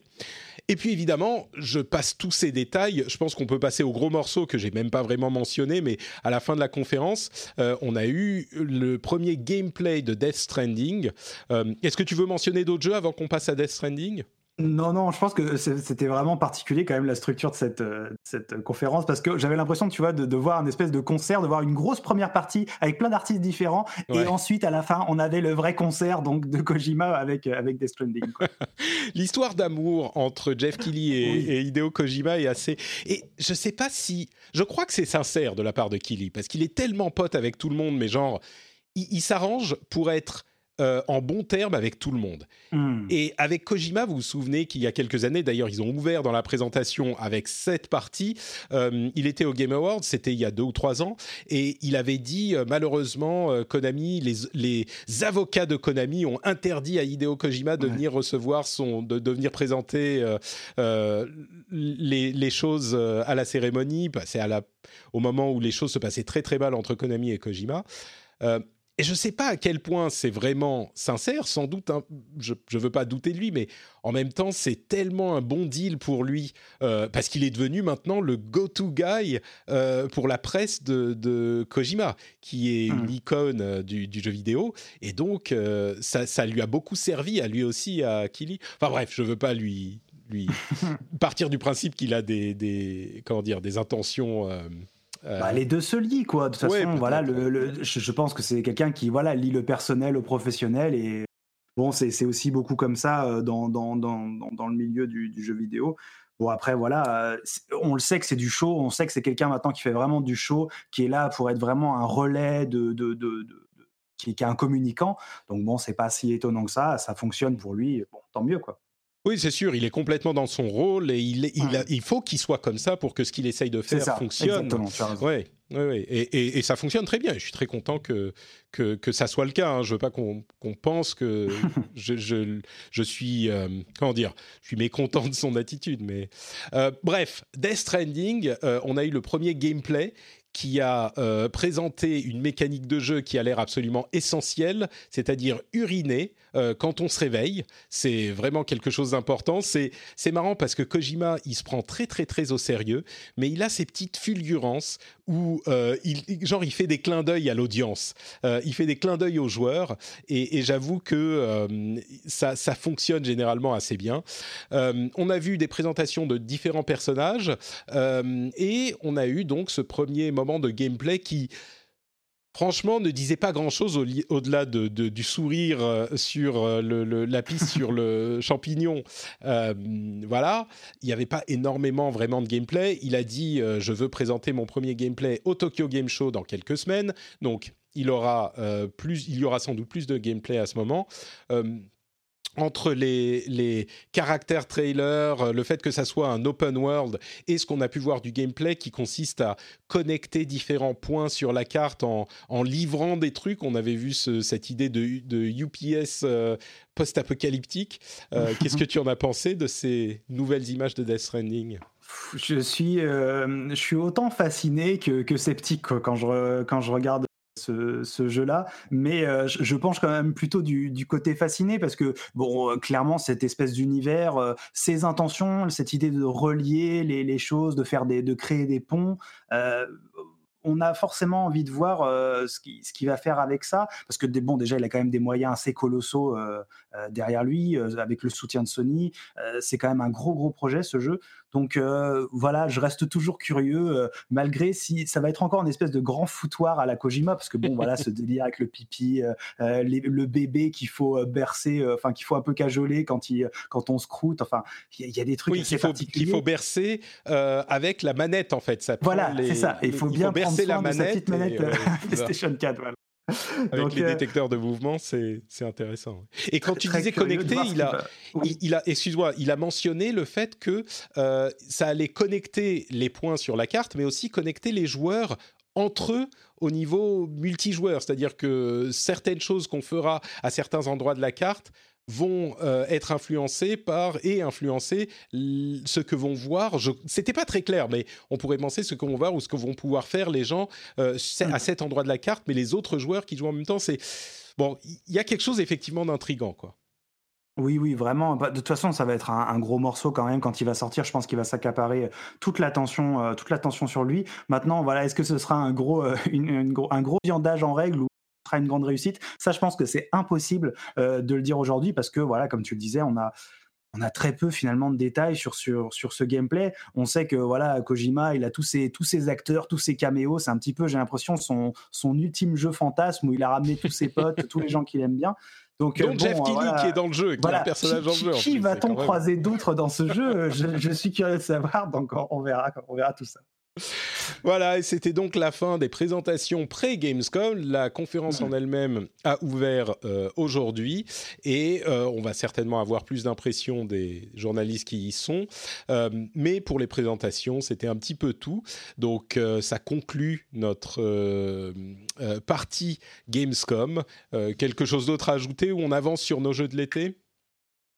Et puis évidemment, je passe tous ces détails. Je pense qu'on peut passer au gros morceau que j'ai même pas vraiment mentionné, mais à la fin de la conférence, euh, on a eu le premier gameplay de Death Stranding. Euh, est-ce que tu veux mentionner d'autres jeux avant qu'on passe à Death Stranding? Non, non, je pense que c'était vraiment particulier quand même la structure de cette, euh, cette conférence parce que j'avais l'impression, tu vois, de, voir un espèce de concert, de voir une grosse première partie avec plein d'artistes différents et ensuite à la fin on avait le vrai concert donc de Kojima avec avec Death Stranding. L'histoire d'amour entre Jeff Keighley et, Hideo Kojima est assez et je sais pas si je crois que c'est sincère de la part de Keighley parce qu'il est tellement pote avec tout le monde mais genre il s'arrange pour être euh, en bon terme avec tout le monde. Hmm. Et avec Kojima, vous vous souvenez qu'il y a quelques années, d'ailleurs, ils ont ouvert dans la présentation avec cette partie. Euh, il était au Game Awards, c'était il y a deux ou trois ans, et il avait dit euh, malheureusement, Konami, les, avocats de Konami ont interdit à Hideo Kojima de venir recevoir son, de, de venir présenter les, choses à la cérémonie. C'est à la, au moment où les choses se passaient très très mal entre Konami et Kojima. Et je ne sais pas à quel point c'est vraiment sincère, sans doute, je ne veux pas douter de lui, mais en même temps, c'est tellement un bon deal pour lui, euh, parce qu'il est devenu maintenant le go-to guy euh, pour la presse de, Kojima, qui est une mmh. icône euh, du, jeu vidéo. Et donc, ça, lui a beaucoup servi à lui aussi, à Kili. Enfin bref, je ne veux pas lui, lui partir du principe qu'il a des, des, comment dire, des intentions bah, euh, les deux se lient, quoi. De toute façon, voilà, le, je, pense que c'est quelqu'un qui voilà, lie le personnel au professionnel. Et bon, c'est aussi beaucoup comme ça euh, dans, dans, dans, dans le milieu du, jeu vidéo. Bon, après, voilà, euh, on le sait que c'est du show, on sait que c'est quelqu'un maintenant qui fait vraiment du show, qui est là pour être vraiment un relais de, de, de, qui, qui, est un communicant. Donc bon, c'est pas si étonnant que ça, ça fonctionne pour lui, bon, tant mieux, quoi. Oui, c'est sûr, il est complètement dans son rôle et il, il, faut qu'il soit comme ça pour que ce qu'il essaye de faire fonctionne. Exactement, ouais, ouais, Et, et, ça fonctionne très bien. Je suis très content que, que, que ça soit le cas. Hein. Je veux pas qu'on pense que je, je, je, suis, euh, comment dire, je suis mécontent de son attitude. Mais euh, bref, Death Stranding, euh, on a eu le premier gameplay qui a euh, présenté une mécanique de jeu qui a l'air absolument essentielle, c'est-à-dire uriner euh, quand on se réveille. C'est vraiment quelque chose d'important. C'est, marrant parce que Kojima, il se prend très très très au sérieux, mais il a ces petites fulgurances où euh, il, genre il fait des clins d'œil à l'audience, il fait des clins d'œil aux joueurs, et, j'avoue que ça, ça, fonctionne généralement assez bien. on a vu des présentations de différents personnages, et on a eu donc ce premier moment de gameplay qui franchement, ne disait pas grand-chose au-delà de, du sourire euh, sur euh, le, la piste sur le champignon. Euh, voilà, il n'y avait pas énormément vraiment de gameplay. Il a dit je veux présenter mon premier gameplay au Tokyo Game Show dans quelques semaines, donc il aura plus, il y aura sans doute plus de gameplay à ce moment entre les, les caractères trailers, euh, le fait que ça soit un open world et ce qu'on a pu voir du gameplay qui consiste à connecter différents points sur la carte en, en livrant des trucs. On avait vu cette idée de, de UPS euh, post-apocalyptique. Euh, qu'est-ce que tu en as pensé de ces nouvelles images de Death Stranding? Je suis, je suis autant fasciné que, que sceptique quand je, quand je regarde ce, jeu-là, mais euh, je, penche quand même plutôt du, côté fasciné parce que bon, euh, clairement cette espèce d'univers, euh, ses intentions, cette idée de relier les, choses, de faire des, de créer des ponts. On a forcément envie de voir ce qu'il ce qui va faire avec ça, parce que bon, déjà, il a quand même des moyens assez colossaux derrière lui, avec le soutien de Sony. c'est quand même un gros, gros projet, ce jeu. Donc euh, voilà, je reste toujours curieux, euh, malgré si ça va être encore une espèce de grand foutoir à la Kojima, parce que bon, voilà, ce délire avec le pipi, euh, le bébé qu'il faut bercer, enfin qu'il faut un peu cajoler quand, il, quand on se croûte, enfin, il y, a des trucs oui, assez faut, Qu'il faut bercer avec la manette, en fait. Ça voilà, c'est ça. Il faut bien bercer la manette, manette PlayStation 4. Voilà. Avec les euh, détecteurs de mouvement, c'est intéressant. Et quand tu disais connecté, il a, il, a excuse-moi, il a mentionné le fait que euh, ça allait connecter les points sur la carte, mais aussi connecter les joueurs entre eux au niveau multijoueur, c'est-à-dire que certaines choses qu'on fera à certains endroits de la carte vont euh, être influencés par et influencer ce que vont voir. Je, c'était pas très clair, mais on pourrait penser ce que vont voir ou ce que vont pouvoir faire les gens euh, à cet endroit de la carte, mais les autres joueurs qui jouent en même temps, c'est bon. Il y a quelque chose effectivement d'intrigant, quoi. Oui, oui, vraiment. Bah, de toute façon, ça va être un, gros morceau quand même quand il va sortir. Je pense qu'il va s'accaparer toute l'attention, euh, toute l'attention sur lui. Maintenant, voilà, est-ce que ce sera un gros, un gros viandage en règle ou sera une grande réussite. Ça, je pense que c'est impossible euh, de le dire aujourd'hui parce que, voilà, comme tu le disais, on a on a très peu finalement de détails sur, sur, sur ce gameplay. On sait que voilà, Kojima, il a tous ses, tous ses acteurs, tous ses caméos. C'est un petit peu, j'ai l'impression, son, son ultime jeu fantasme où il a ramené tous ses potes, tous les gens qu'il aime bien. Donc, Jeff Keighley qui est dans le jeu, qui est un personnage dans le jeu. Qui va-t-on croiser d'autres dans ce jeu? Je, je, suis curieux de savoir, donc on verra, on verra tout ça. Voilà, et c'était donc la fin des présentations pré-Gamescom. La conférence en elle-même a ouvert euh, aujourd'hui et euh, on va certainement avoir plus d'impressions des journalistes qui y sont. Euh, mais pour les présentations, c'était un petit peu tout. Donc ça conclut notre partie Gamescom. quelque chose d'autre à ajouter ou on avance sur nos jeux de l'été?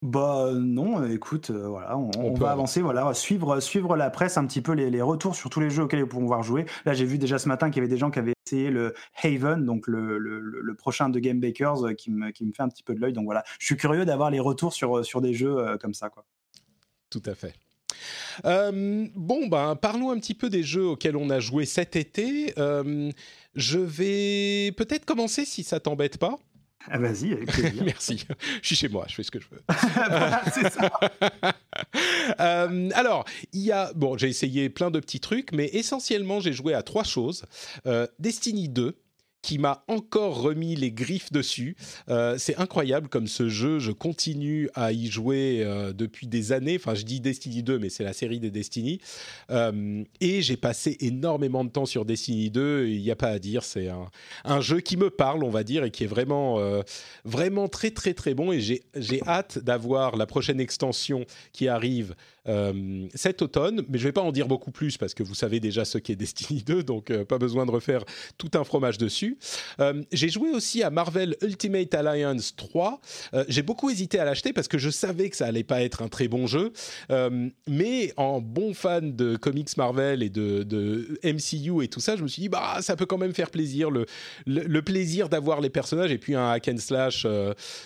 Bah non, écoute, euh, voilà, on, va avancer, voilà, suivre, suivre la presse un petit peu les, retours sur tous les jeux auxquels ils vont pouvoir jouer. Là, j'ai vu déjà ce matin qu'il y avait des gens qui avaient essayé le Haven, donc le, le, prochain de Game Bakers, euh, qui me, qui me fait un petit peu de l'œil. Donc voilà, je suis curieux d'avoir les retours sur, sur des jeux euh, comme ça, quoi. Tout à fait. bon, ben, parlons un petit peu des jeux auxquels on a joué cet été. je vais peut-être commencer si ça t'embête pas. Ah, vas-y, avec Merci. Je suis chez moi, je fais ce que je veux. c'est ça. Euh, alors, il y a. Bon, j'ai essayé plein de petits trucs, mais essentiellement, j'ai joué à trois choses euh, Destiny 2, qui m'a encore remis les griffes dessus. Euh, c'est incroyable comme ce jeu, je continue à y jouer euh, depuis des années. Enfin, je dis Destiny 2, mais c'est la série des Destiny. Euh, et j'ai passé énormément de temps sur Destiny 2. Il n'y a pas à dire, c'est un, jeu qui me parle, on va dire, et qui est vraiment, vraiment très, très, très bon. Et j'ai hâte d'avoir la prochaine extension qui arrive euh, cet automne, mais je ne vais pas en dire beaucoup plus parce que vous savez déjà ce qu'est Destiny 2, donc euh, pas besoin de refaire tout un fromage dessus. Euh, j'ai joué aussi à Marvel Ultimate Alliance 3. j'ai beaucoup hésité à l'acheter parce que je savais que ça allait pas être un très bon jeu, mais en bon fan de comics Marvel et de, de, MCU et tout ça, je me suis dit bah ça peut quand même faire plaisir, le, le, plaisir d'avoir les personnages et puis un hack and slash,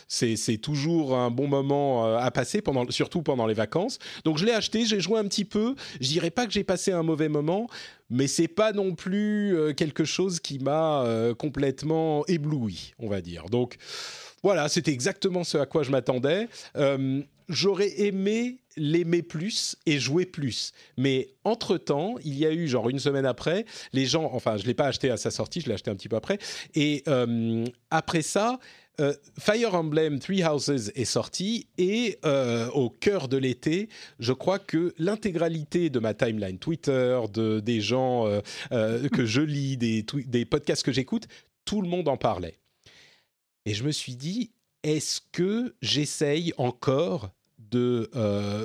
c'est toujours un bon moment à passer pendant, surtout pendant les vacances. Donc je l'ai acheté, j'ai joué un petit peu. Je dirais pas que j'ai passé un mauvais moment, mais c'est pas non plus euh, quelque chose qui m'a euh, complètement ébloui, on va dire. Donc voilà, c'était exactement ce à quoi je m'attendais. Euh, j'aurais aimé l'aimer plus et jouer plus. Mais entre-temps, il y a eu, genre une semaine après, les gens, enfin, je ne l'ai pas acheté à sa sortie, je l'ai acheté un petit peu après, et après ça, euh, Fire Emblem Three Houses est sorti et euh, au cœur de l'été, je crois que l'intégralité de ma timeline Twitter, de, des gens euh, que je lis, des, des podcasts que j'écoute, tout le monde en parlait. Et je me suis dit, est-ce que j'essaye encore de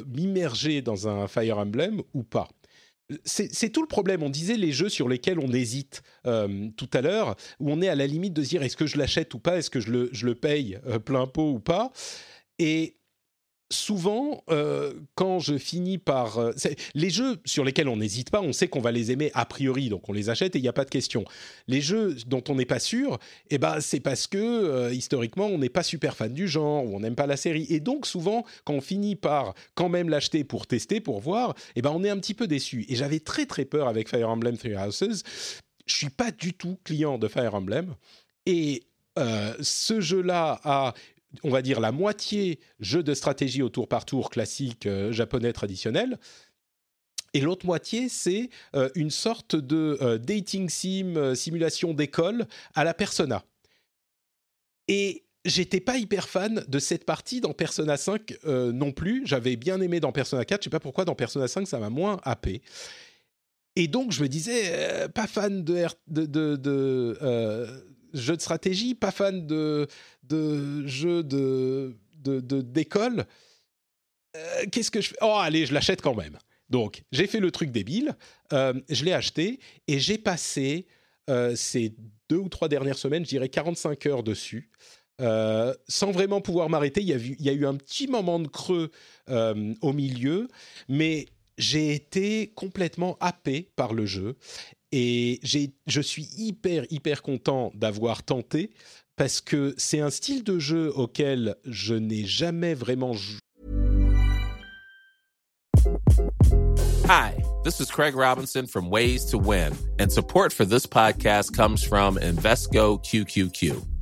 m'immerger dans un Fire Emblem ou pas? C'est tout le problème. On disait les jeux sur lesquels on hésite euh, tout à l'heure, où on est à la limite de dire est-ce que je l'achète ou pas, est-ce que je le, je le paye euh, plein pot ou pas? Et souvent, euh, quand je finis par... Euh, les jeux sur lesquels on n'hésite pas, on sait qu'on va les aimer a priori, donc on les achète et il n'y a pas de question. Les jeux dont on n'est pas sûr, eh ben, c'est parce que, euh, historiquement, on n'est pas super fan du genre ou on n'aime pas la série. Et donc, souvent, quand on finit par quand même l'acheter pour tester, pour voir, eh ben, on est un petit peu déçu. Et j'avais très très peur avec Fire Emblem Three Houses. Je suis pas du tout client de Fire Emblem. Et ce jeu-là a on va dire, la moitié jeu de stratégie au tour par tour classique euh, japonais traditionnel. Et l'autre moitié, c'est euh, une sorte de euh, dating sim, simulation d'école à la Persona. Et j'étais pas hyper fan de cette partie dans Persona 5 non plus. J'avais bien aimé dans Persona 4. Je sais pas pourquoi dans Persona 5 ça m'a moins happé. Et donc je me disais, pas fan de, de, de, jeux de stratégie, pas fan de, de jeux de, d'école. Euh, qu'est-ce que je fais? Oh, allez, je l'achète quand même. Donc, j'ai fait le truc débile, euh, je l'ai acheté et j'ai passé euh, ces deux ou trois dernières semaines, je dirais 45 heures dessus. sans vraiment pouvoir m'arrêter. Il, il, y a eu un petit moment de creux au milieu, mais j'ai été complètement happé par le jeu et je suis hyper, hyper content d'avoir tenté parce que c'est un style de jeu auquel je n'ai jamais vraiment joué. Hi, this is Craig Robinson from Ways to Win, and support for this podcast comes from Invesco QQQ.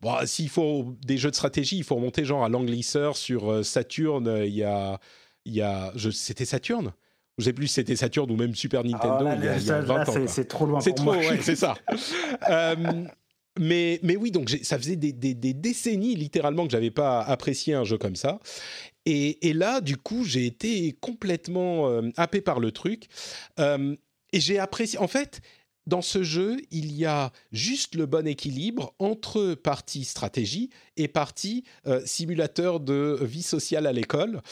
Bon, s'il faut des jeux de stratégie, il faut remonter genre à Langlisseur sur euh, Saturn, il y a il y a c'était Saturn je sais plus si c'était Saturn ou même Super Nintendo ah, 20 ans. C'est trop loin C'est trop, ouais, c'est ça. euh, mais, mais oui, donc ça faisait des, des, des décennies littéralement que j'avais pas apprécié un jeu comme ça. Et, et là, du coup, j'ai été complètement euh, happé par le truc. Euh, et j'ai apprécié. En fait, dans ce jeu, il y a juste le bon équilibre entre partie stratégie et partie euh, simulateur de vie sociale à l'école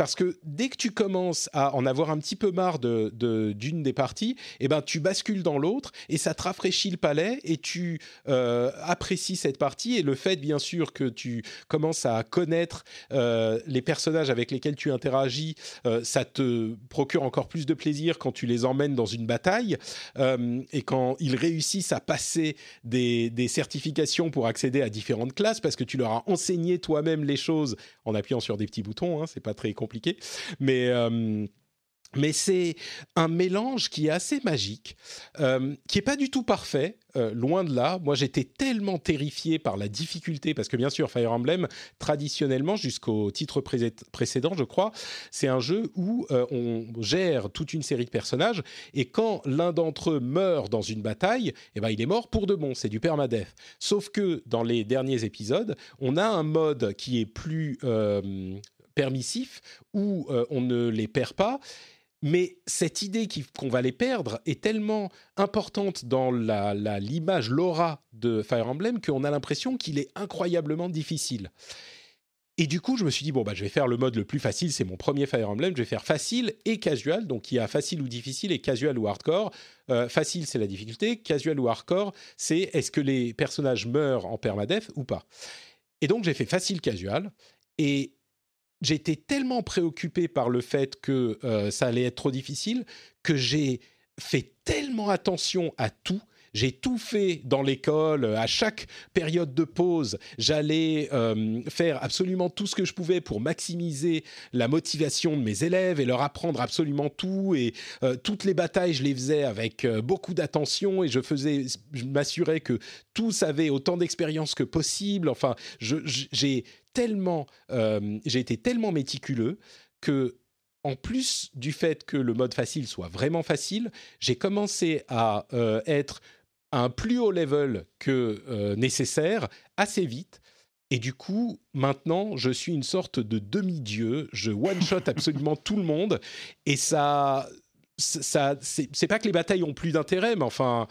parce que dès que tu commences à en avoir un petit peu marre de, d'une des parties, eh ben tu bascules dans l'autre et ça te rafraîchit le palais et tu euh, apprécies cette partie et le fait bien sûr que tu commences à connaître euh, les personnages avec lesquels tu interagis, euh, ça te procure encore plus de plaisir quand tu les emmènes dans une bataille et quand ils réussissent à passer des, des certifications pour accéder à différentes classes parce que tu leur as enseigné toi-même les choses en appuyant sur des petits boutons, hein, c'est pas très compliqué Mais. Euh, mais c'est un mélange qui est assez magique, euh, qui est pas du tout parfait, euh, loin de là. Moi, j'étais tellement terrifié par la difficulté, parce que bien sûr, Fire Emblem, traditionnellement, jusqu'au titre précédent, je crois, c'est un jeu où on gère toute une série de personnages, et quand l'un d'entre eux meurt dans une bataille, eh ben, il est mort pour de bon, c'est du permadeath. Sauf que dans les derniers épisodes, on a un mode qui est plus permissif où euh, on ne les perd pas. Mais cette idée qu'on va les perdre est tellement importante dans l'image, la, l'aura de Fire Emblem qu'on a l'impression qu'il est incroyablement difficile. Et du coup, je me suis dit, bon, bah, je vais faire le mode le plus facile, c'est mon premier Fire Emblem, je vais faire facile et casual, donc il y a facile ou difficile et casual ou hardcore. Euh, facile, c'est la difficulté, casual ou hardcore, c'est est-ce que les personnages meurent en permadeath ou pas. Et donc j'ai fait facile casual, et j'étais tellement préoccupé par le fait que euh, ça allait être trop difficile que j'ai fait tellement attention à tout. J'ai tout fait dans l'école, à chaque période de pause, j'allais euh, faire absolument tout ce que je pouvais pour maximiser la motivation de mes élèves et leur apprendre absolument tout. Et euh, toutes les batailles, je les faisais avec beaucoup d'attention et je faisais, je m'assurais que tous avaient autant d'expérience que possible. Enfin, j'ai tellement, euh, j'ai été tellement méticuleux que en plus du fait que le mode facile soit vraiment facile, j'ai commencé à euh, être à un plus haut level que euh, nécessaire assez vite. Et du coup, maintenant, je suis une sorte de demi-dieu. Je one-shot absolument tout le monde. Et ça, ça c'est pas que les batailles ont plus d'intérêt, mais enfin,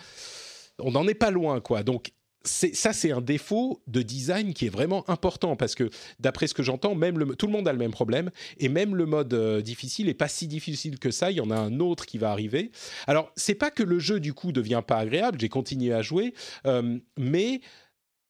on n'en est pas loin, quoi. Donc, ça, c'est un défaut de design qui est vraiment important parce que, d'après ce que j'entends, même tout le monde a le même problème et même le mode euh, difficile est pas si difficile que ça. Il y en a un autre qui va arriver. Alors, c'est pas que le jeu du coup devient pas agréable. J'ai continué à jouer, euh, mais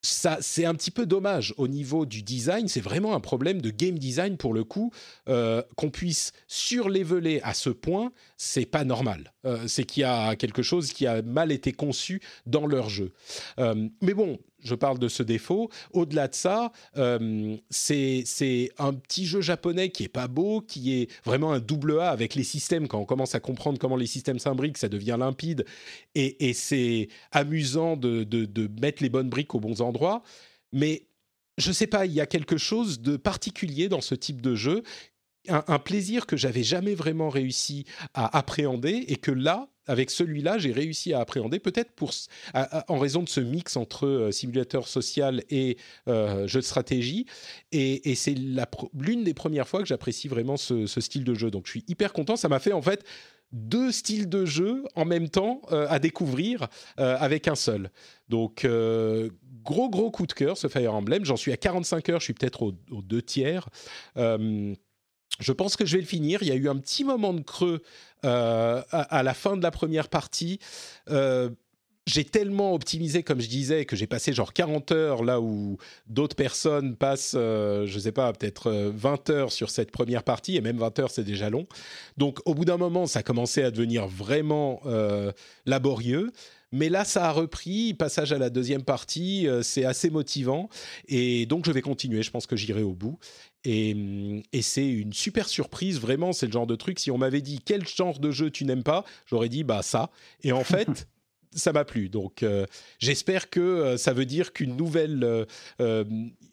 ça, c'est un petit peu dommage au niveau du design. C'est vraiment un problème de game design pour le coup. Euh, qu'on puisse surleveler à ce point, c'est pas normal. Euh, c'est qu'il y a quelque chose qui a mal été conçu dans leur jeu. Euh, mais bon, je parle de ce défaut. Au-delà de ça, euh, c'est un petit jeu japonais qui est pas beau, qui est vraiment un double A avec les systèmes. Quand on commence à comprendre comment les systèmes s'imbriquent, ça devient limpide et, c'est amusant de, mettre les bonnes briques aux bons endroits. Mais je sais pas, il y a quelque chose de particulier dans ce type de jeu un, plaisir que j'avais jamais vraiment réussi à appréhender et que là, avec celui-là, j'ai réussi à appréhender, peut-être pour en raison de ce mix entre euh, simulateur social et euh, jeu de stratégie. Et, c'est l'une des premières fois que j'apprécie vraiment ce, style de jeu. Donc je suis hyper content. Ça m'a fait en fait deux styles de jeu en même temps euh, à découvrir avec un seul. Donc gros gros coup de cœur ce Fire Emblem. J'en suis à 45 heures, je suis peut-être aux, deux tiers. Je pense que je vais le finir. Il y a eu un petit moment de creux euh, à, la fin de la première partie. Euh, j'ai tellement optimisé, comme je disais, que j'ai passé genre 40 heures là où d'autres personnes passent, euh, je ne sais pas, peut-être 20 heures sur cette première partie, et même 20 heures, c'est déjà long. Donc, au bout d'un moment, ça commençait à devenir vraiment laborieux. Mais là, ça a repris. Passage à la deuxième partie, euh, c'est assez motivant. Et donc, je vais continuer. Je pense que j'irai au bout. Et, mm, et c'est une super surprise. Vraiment, c'est le genre de truc. Si on m'avait dit quel genre de jeu tu n'aimes pas, j'aurais dit bah ça. Et en fait. Ça m'a plu. Donc, euh, j'espère que euh, ça veut dire qu'une nouvelle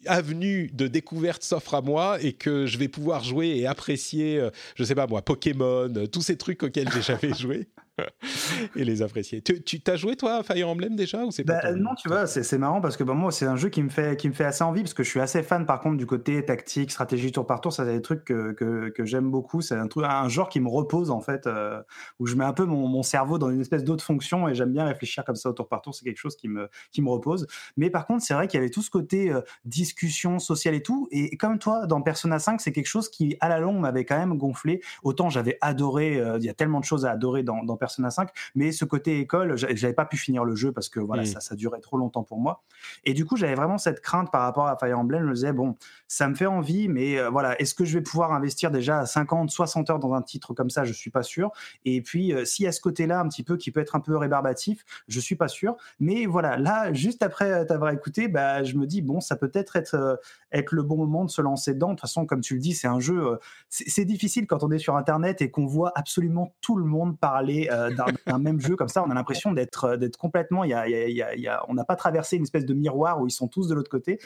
avenue de découverte s'offre à moi et que je vais pouvoir jouer et apprécier, je sais pas moi, Pokémon, tous ces trucs auxquels j'ai jamais joué. et les apprécier. Tu, tu as joué toi à Fire Emblem déjà ou c'est bah, pas Non, tu vois, c'est marrant parce que bah, moi c'est un jeu qui me fait qui me fait assez envie parce que je suis assez fan par contre du côté tactique, stratégie tour par tour. Ça c'est des trucs que, que, que j'aime beaucoup. C'est un truc, un genre qui me repose en fait, euh, où je mets un peu mon, mon cerveau dans une espèce d'autre fonction et j'aime bien réfléchir comme ça au tour par tour. C'est quelque chose qui me qui me repose. Mais par contre, c'est vrai qu'il y avait tout ce côté euh, discussion sociale et tout. Et comme toi, dans Persona 5, c'est quelque chose qui à la longue m'avait quand même gonflé. Autant j'avais adoré, euh, il y a tellement de choses à adorer dans, dans Persona 5, mais ce côté école, j'avais pas pu finir le jeu parce que voilà, ça, ça durait trop longtemps pour moi. Et du coup, j'avais vraiment cette crainte par rapport à Fire Emblem. Je me disais, bon, ça me fait envie, mais euh, voilà, est-ce que je vais pouvoir investir déjà 50, 60 heures dans un titre comme ça? Je suis pas sûr. Et puis, euh, s'il y a ce côté-là un petit peu qui peut être un peu rébarbatif, je suis pas sûr. Mais voilà, là, juste après t'avoir écouté, bah, je me dis, bon, ça peut être être, être le bon moment de se lancer dedans. De toute façon, comme tu le dis, c'est un jeu. c'est difficile quand on est sur Internet et qu'on voit absolument tout le monde parler d'un même jeu comme ça. On a l'impression d'être d'être complètement. Y a, y a, y a, on n'a pas traversé une espèce de miroir où ils sont tous de l'autre côté.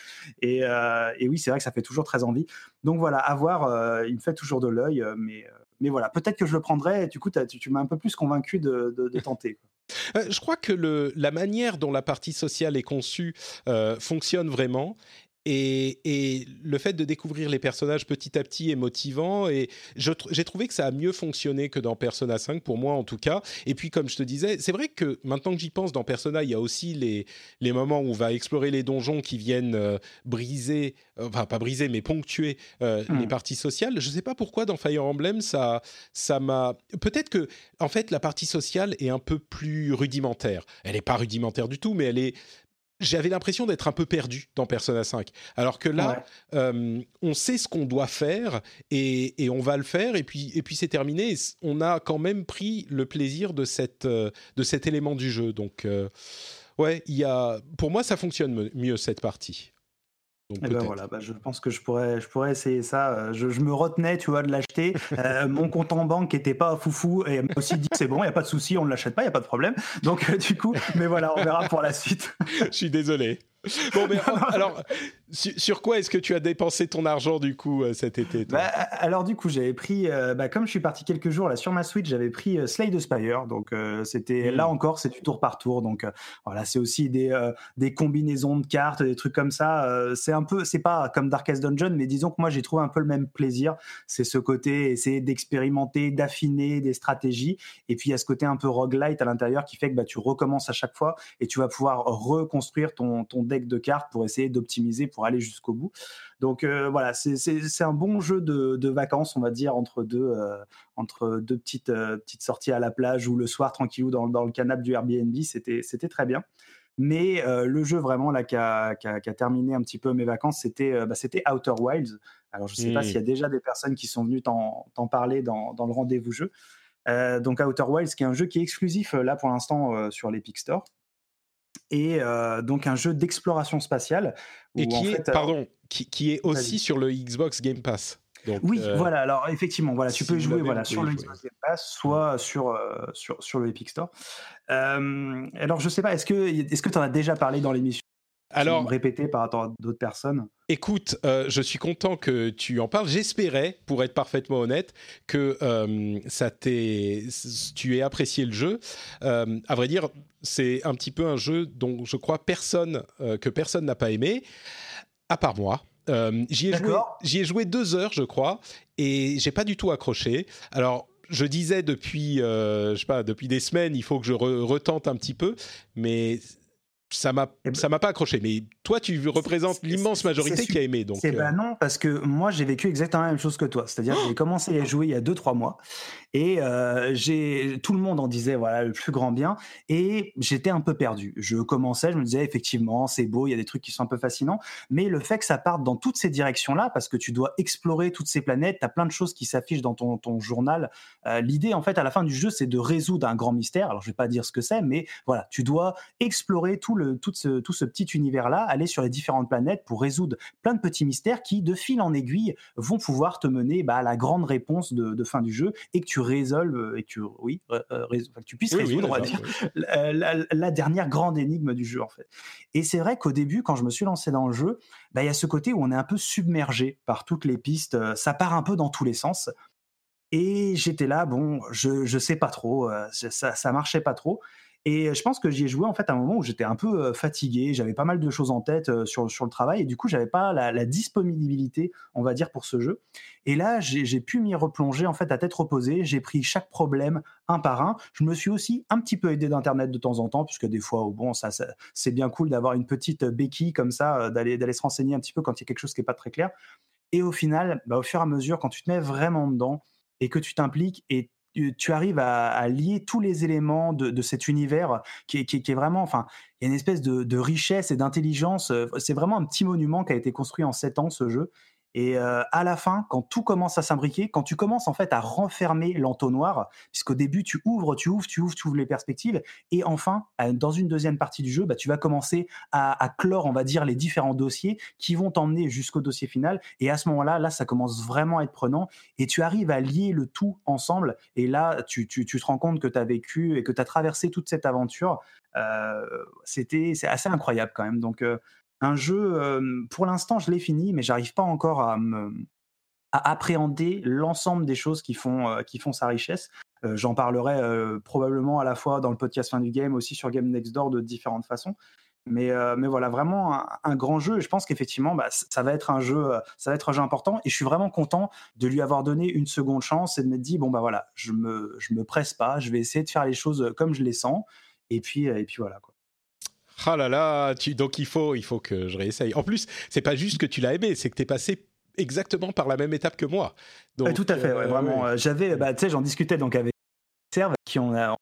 Et, et oui, c'est vrai que ça fait toujours très envie. Donc voilà, à voir. il me fait toujours de l'œil, mais mais voilà, peut-être que je le prendrai. du coup, tu, tu m'as un peu plus convaincu de, de, tenter. je crois que le, la manière dont la partie sociale est conçue fonctionne vraiment et, le fait de découvrir les personnages petit à petit est motivant et j'ai trouvé que ça a mieux fonctionné que dans Persona 5 pour moi en tout cas. Et puis comme je te disais, c'est vrai que maintenant que j'y pense dans Persona, il y a aussi les, les moments où on va explorer les donjons qui viennent euh, briser, euh, enfin pas briser mais ponctuer euh, les hmm. parties sociales. Je ne sais pas pourquoi dans Fire Emblem ça ça m'a peut-être que en fait la partie sociale est un peu plus rudimentaire. Elle n'est pas rudimentaire du tout mais elle est j'avais l'impression d'être un peu perdu dans Persona 5. Alors que là, euh, on sait ce qu'on doit faire et, on va le faire et puis, et puis c'est terminé. On a quand même pris le plaisir de, cette, euh, de cet élément du jeu. Donc, euh, ouais, il y a, pour moi, ça fonctionne mieux cette partie. Eh ben voilà, bah, je pense que je pourrais, je pourrais essayer ça. Euh, je, me retenais, tu vois, de l'acheter. Euh, mon compte en banque n'était pas foufou et m'a aussi dit c'est bon, il y a pas de souci, on ne l'achète pas, il y a pas de problème. Donc euh, du coup, mais voilà, on verra pour la suite. je suis désolé. Bon, mais alors, sur, quoi est-ce que tu as dépensé ton argent du coup euh, cet été bah, Alors du coup, j'avais pris, euh, bah, comme je suis parti quelques jours là sur ma Switch, j'avais pris euh, Slay the Spire. Donc c'était là hmm. encore, c'est du tour par tour. Donc voilà, c'est aussi des des combinaisons de cartes, des trucs comme ça. c'est un peu, c'est pas comme Darkest Dungeon, mais disons que moi j'ai trouvé un peu le même plaisir. C'est ce côté essayer d'expérimenter, d'affiner des stratégies. Et puis il y a ce côté un peu roguelite à l'intérieur qui fait que bah, tu recommences à chaque fois et tu vas pouvoir reconstruire ton ton deck de cartes pour essayer d'optimiser aller jusqu'au bout. Donc euh, voilà, c'est un bon jeu de, vacances, on va dire, entre deux, euh, entre deux petites, euh, petites sorties à la plage ou le soir tranquillou dans, dans le canapé du Airbnb. C'était très bien. Mais le jeu vraiment là qui a, terminé un petit peu mes vacances, c'était bah, Outer Wilds. Alors je ne sais pas s'il y a déjà des personnes qui sont venues t'en parler dans, dans le rendez-vous jeu. donc Outer Wilds, qui est un jeu qui est exclusif là pour l'instant sur l'Epic Store et donc un jeu d'exploration spatiale. Et qui est, pardon, qui, est aussi sur le Xbox Game Pass. oui, voilà. Alors effectivement, voilà, tu peux jouer voilà sur le Xbox Game Pass, soit sur sur sur le Epic Store. alors je sais pas, est-ce que est-ce que tu en as déjà parlé dans l'émission? Alors, répéter par rapport à d'autres personnes Écoute, euh, je suis content que tu en parles. J'espérais, pour être parfaitement honnête, que euh, ça tu aies apprécié le jeu. Euh, à vrai dire, c'est un petit peu un jeu dont je crois personne que personne n'a pas aimé, à part moi. j'y ai joué, j'y ai joué deux heures, je crois, et j'ai pas du tout accroché. Alors, je disais depuis, je sais pas, depuis des semaines, il faut que je retente un petit peu, mais ça m'a eh ben ça m'a pas accroché mais toi tu représentes l'immense majorité qui a aimé donc c'est euh... non parce que moi j'ai vécu exactement la même chose que toi. C'est-à-dire que j'ai commencé à jouer il y a 2 3 mois et euh, j'ai tout le monde en disait voilà le plus grand bien et j'étais un peu perdu. Je commençais je me disais effectivement c'est beau il y a des trucs qui sont un peu fascinants mais le fait que ça parte dans toutes ces directions là parce que tu dois explorer toutes ces planètes tu as plein de choses qui s'affichent dans ton, ton journal euh, l'idée en fait à la fin du jeu c'est de résoudre un grand mystère. Alors je vais pas dire ce que c'est mais voilà tu dois explorer tout tout, ce, tout ce petit univers-là, aller sur les différentes planètes pour résoudre plein de petits mystères qui, de fil en aiguille, vont pouvoir te mener bah, à la grande réponse de, fin du jeu et que tu résolves, euh, et que tu, oui, euh, euh, tu puisses résoudre, la, dernière grande énigme du jeu, en fait. Et c'est vrai qu'au début, quand je me suis lancé dans le jeu, bah, il y a ce côté où on est un peu submergé par toutes les pistes. Ça part un peu dans tous les sens. Et j'étais là, bon, je, je sais pas trop, ça, ça marchait pas trop. Et je pense que j'y ai joué en fait à un moment où j'étais un peu fatigué, j'avais pas mal de choses en tête sur, sur le travail et du coup j'avais pas la, disponibilité, on va dire, pour ce jeu. Et là j'ai pu m'y replonger en fait à tête reposée, j'ai pris chaque problème un par un. Je me suis aussi un petit peu aidé d'internet de temps en temps puisque des fois, oh, bon, ça, c'est bien cool d'avoir une petite béquille comme ça, d'aller d'aller se renseigner un petit peu quand il y a quelque chose qui est pas très clair. Et au final, bah, au fur et à mesure, quand tu te mets vraiment dedans et que tu t'impliques et tu arrives à, lier tous les éléments de, cet univers qui est, vraiment, enfin, il y a une espèce de, de richesse et d'intelligence. C'est vraiment un petit monument qui a été construit en sept ans, ce jeu. Et euh, à la fin, quand tout commence à s'imbriquer, quand tu commences en fait à renfermer l'entonnoir, puisqu'au début tu ouvres, tu ouvres, tu ouvres, tu ouvres les perspectives, et enfin, dans une deuxième partie du jeu, bah, tu vas commencer à, clore, on va dire, les différents dossiers qui vont t'emmener jusqu'au dossier final. Et à ce moment-là, là, ça commence vraiment à être prenant, et tu arrives à lier le tout ensemble. Et là, tu, tu, tu te rends compte que tu as vécu et que tu as traversé toute cette aventure. Euh, c'était assez incroyable quand même. Donc euh, un jeu, pour l'instant, je l'ai fini, mais j'arrive pas encore à, appréhender l'ensemble des choses qui font, qui font sa richesse. J'en parlerai probablement à la fois dans le podcast fin du game, aussi sur Game Next Door de différentes façons. Mais, mais voilà, vraiment un, grand jeu. Je pense qu'effectivement, bah, ça va être un jeu, ça va être un jeu important. Et je suis vraiment content de lui avoir donné une seconde chance et de me dire bon bah voilà, je me, je me presse pas, je vais essayer de faire les choses comme je les sens. Et puis, et puis voilà. Quoi. Ah là là, tu, donc il faut, il faut que je réessaye. En plus, c'est pas juste que tu l'as aimé, c'est que tu es passé exactement par la même étape que moi. Donc, tout à fait, euh, vraiment. Euh, j'avais, bah, tu sais, j'en discutais donc avec Serve, qui on a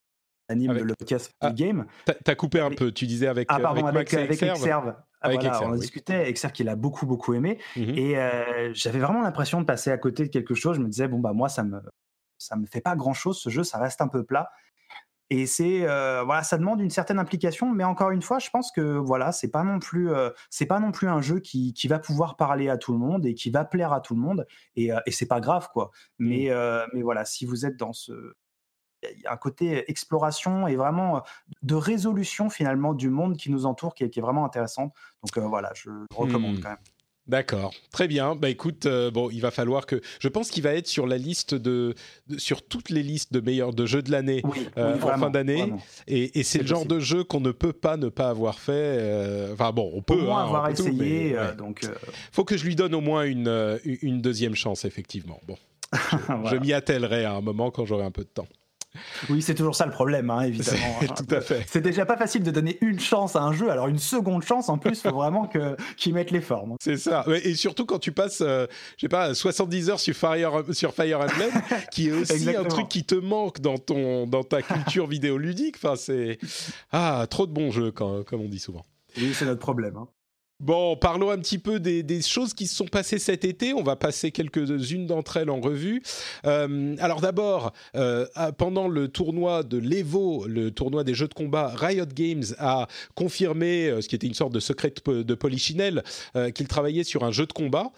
anime le podcast ah, game. T'as coupé un peu, tu disais avec. Ah pardon, avec, avec, avec Serve. Ah, voilà, on discutait avec Serve qu'il a beaucoup beaucoup aimé mhm. et euh, j'avais vraiment l'impression de passer à côté de quelque chose. Je me disais bon bah moi ça me ça me fait pas grand chose ce jeu, ça reste un peu plat. Et c'est euh, voilà, ça demande une certaine implication, mais encore une fois, je pense que voilà, c'est pas non plus euh, c'est pas non plus un jeu qui, qui, va pouvoir parler à tout le monde et qui va plaire à tout le monde. Et, euh, et c'est pas grave quoi. Mmh. Mais mais voilà, si vous êtes dans ce il y a un côté exploration et vraiment de résolution finalement du monde qui nous entoure qui est, qui est vraiment intéressante. Donc voilà, je recommande mmh. quand même. D'accord, très bien. Bah écoute, euh, bon, il va falloir que. Je pense qu'il va être sur la liste de, sur toutes les listes de meilleurs de jeux de l'année euh, en fin d'année. Et, c'est le genre de jeu qu'on ne peut pas ne pas avoir fait. Euh, enfin bon, on peut. Au moins hein, avoir essayé. donc. Faut que je lui donne au moins une une deuxième chance, effectivement. Bon, je m'y attellerai à un moment quand j'aurai un peu de temps. Oui, c'est toujours ça le problème, hein, évidemment. Tout à fait. C'est déjà pas facile de donner une chance à un jeu, alors une seconde chance en plus, il faut vraiment que qu'ils mettent les formes. C'est ça. Et surtout quand tu passes, euh, je sais pas, 70 heures sur Fire sur Fire Emblem, qui est aussi un truc qui te manque dans ton dans ta culture vidéoludique. Enfin, c'est ah trop de bons jeux, comme on dit souvent. Oui, c'est notre problème. Hein. Bon, parlons un petit peu des, choses qui se sont passées cet été. On va passer quelques-unes d'entre elles en revue. Euh, alors d'abord, euh, pendant le tournoi de l'Evo, le tournoi des jeux de combat, Riot Games a confirmé, euh, ce qui était une sorte de secret de Polichinelle, qu'il travaillait sur un jeu de combat.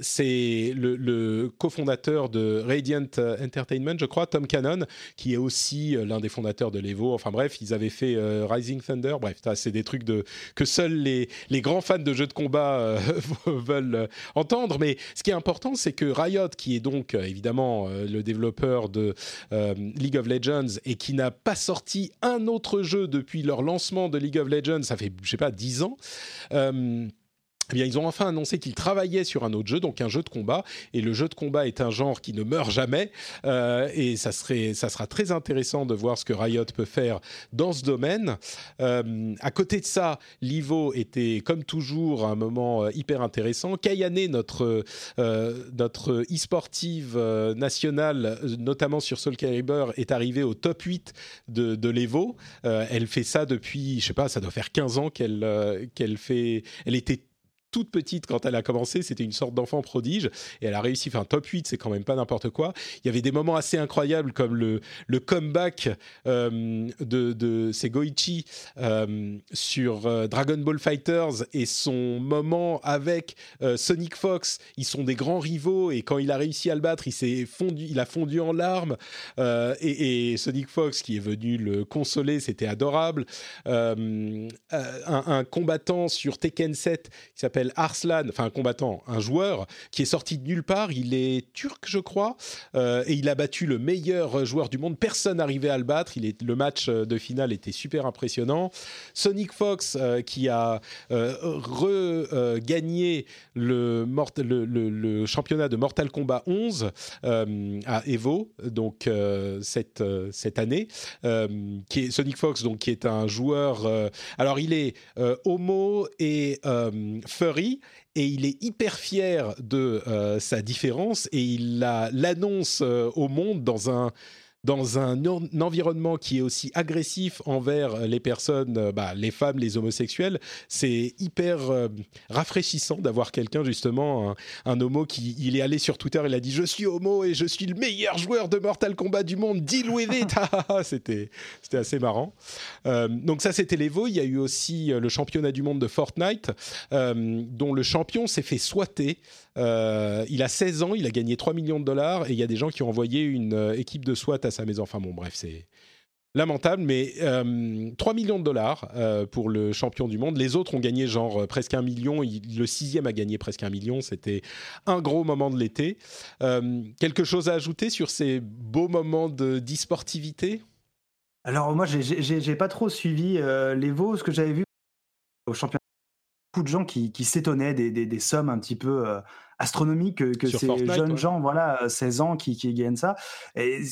C'est le, cofondateur de Radiant Entertainment, je crois, Tom Cannon, qui est aussi l'un des fondateurs de l'Evo. Enfin bref, ils avaient fait Rising Thunder. Bref, c'est des trucs de, que seuls les les grands fans de jeux de combat euh, veulent euh, entendre. Mais ce qui est important, c'est que Riot, qui est donc euh, évidemment le développeur de League of Legends et qui n'a pas sorti un autre jeu depuis leur lancement de League of Legends, ça fait, je sais pas, 10 ans, eh bien, ils ont enfin annoncé qu'ils travaillaient sur un autre jeu, donc un jeu de combat. Et le jeu de combat est un genre qui ne meurt jamais. Euh, et ça, serait, ça sera très intéressant de voir ce que Riot peut faire dans ce domaine. Euh, à côté de ça, l'Ivo était, comme toujours, un moment euh, hyper intéressant. Kayane, notre, notre e-sportive nationale, notamment sur Soul Calibur, est arrivée au top 8 de, de l'Evo. elle fait ça depuis, je sais pas, ça doit faire 15 ans qu'elle qu'elle fait. Elle était toute petite quand elle a commencé, c'était une sorte d'enfant prodige et elle a réussi, enfin top 8, c'est quand même pas n'importe quoi. Il y avait des moments assez incroyables comme le, le comeback euh, de, de Segoichi euh, sur euh, Dragon Ball Fighters et son moment avec Sonic Fox. Ils sont des grands rivaux et quand il a réussi à le battre, il s'est fondu, il a fondu en larmes et, Sonic Fox qui est venu le consoler, c'était adorable. Un, un, combattant sur Tekken 7 qui s'appelle Arslan, enfin un combattant, un joueur qui est sorti de nulle part. Il est turc, je crois, et il a battu le meilleur joueur du monde. Personne n'arrivait à le battre. Le match de finale était super impressionnant. Sonic Fox qui a regagné le, championnat de Mortal Kombat 11 à Evo, donc cette, cette année, qui est Sonic Fox, donc qui est un joueur. alors il est homo et et il est hyper fier de sa différence et il l'annonce au monde dans un dans un, environnement qui est aussi agressif envers les personnes, euh, bah, les femmes, les homosexuels, c'est hyper euh, rafraîchissant d'avoir quelqu'un justement, un, homo qui il est allé sur Twitter, il a dit je suis homo et je suis le meilleur joueur de Mortal Kombat du monde, deal with it. c'était c'était assez marrant. Euh, donc ça c'était l'Evo. Il y a eu aussi le championnat du monde de Fortnite, dont le champion s'est fait souhaiter euh, il a 16 ans, il a gagné 3 millions de dollars et il y a des gens qui ont envoyé une euh, équipe de SWAT à sa maison. Enfin bon, bref, c'est lamentable, mais 3 euh, millions de dollars pour le champion du monde. Les autres ont gagné genre presque un million. le sixième a gagné presque un million. C'était un gros moment de l'été. quelque chose à ajouter sur ces beaux moments de disportivité Alors moi, j'ai pas trop suivi les veaux. Ce que j'avais vu au championnat beaucoup de gens qui, s'étonnaient des, sommes un petit peu euh, astronomique que, ces jeunes gens, voilà, 16 ans qui, qui gagnent ça. Et,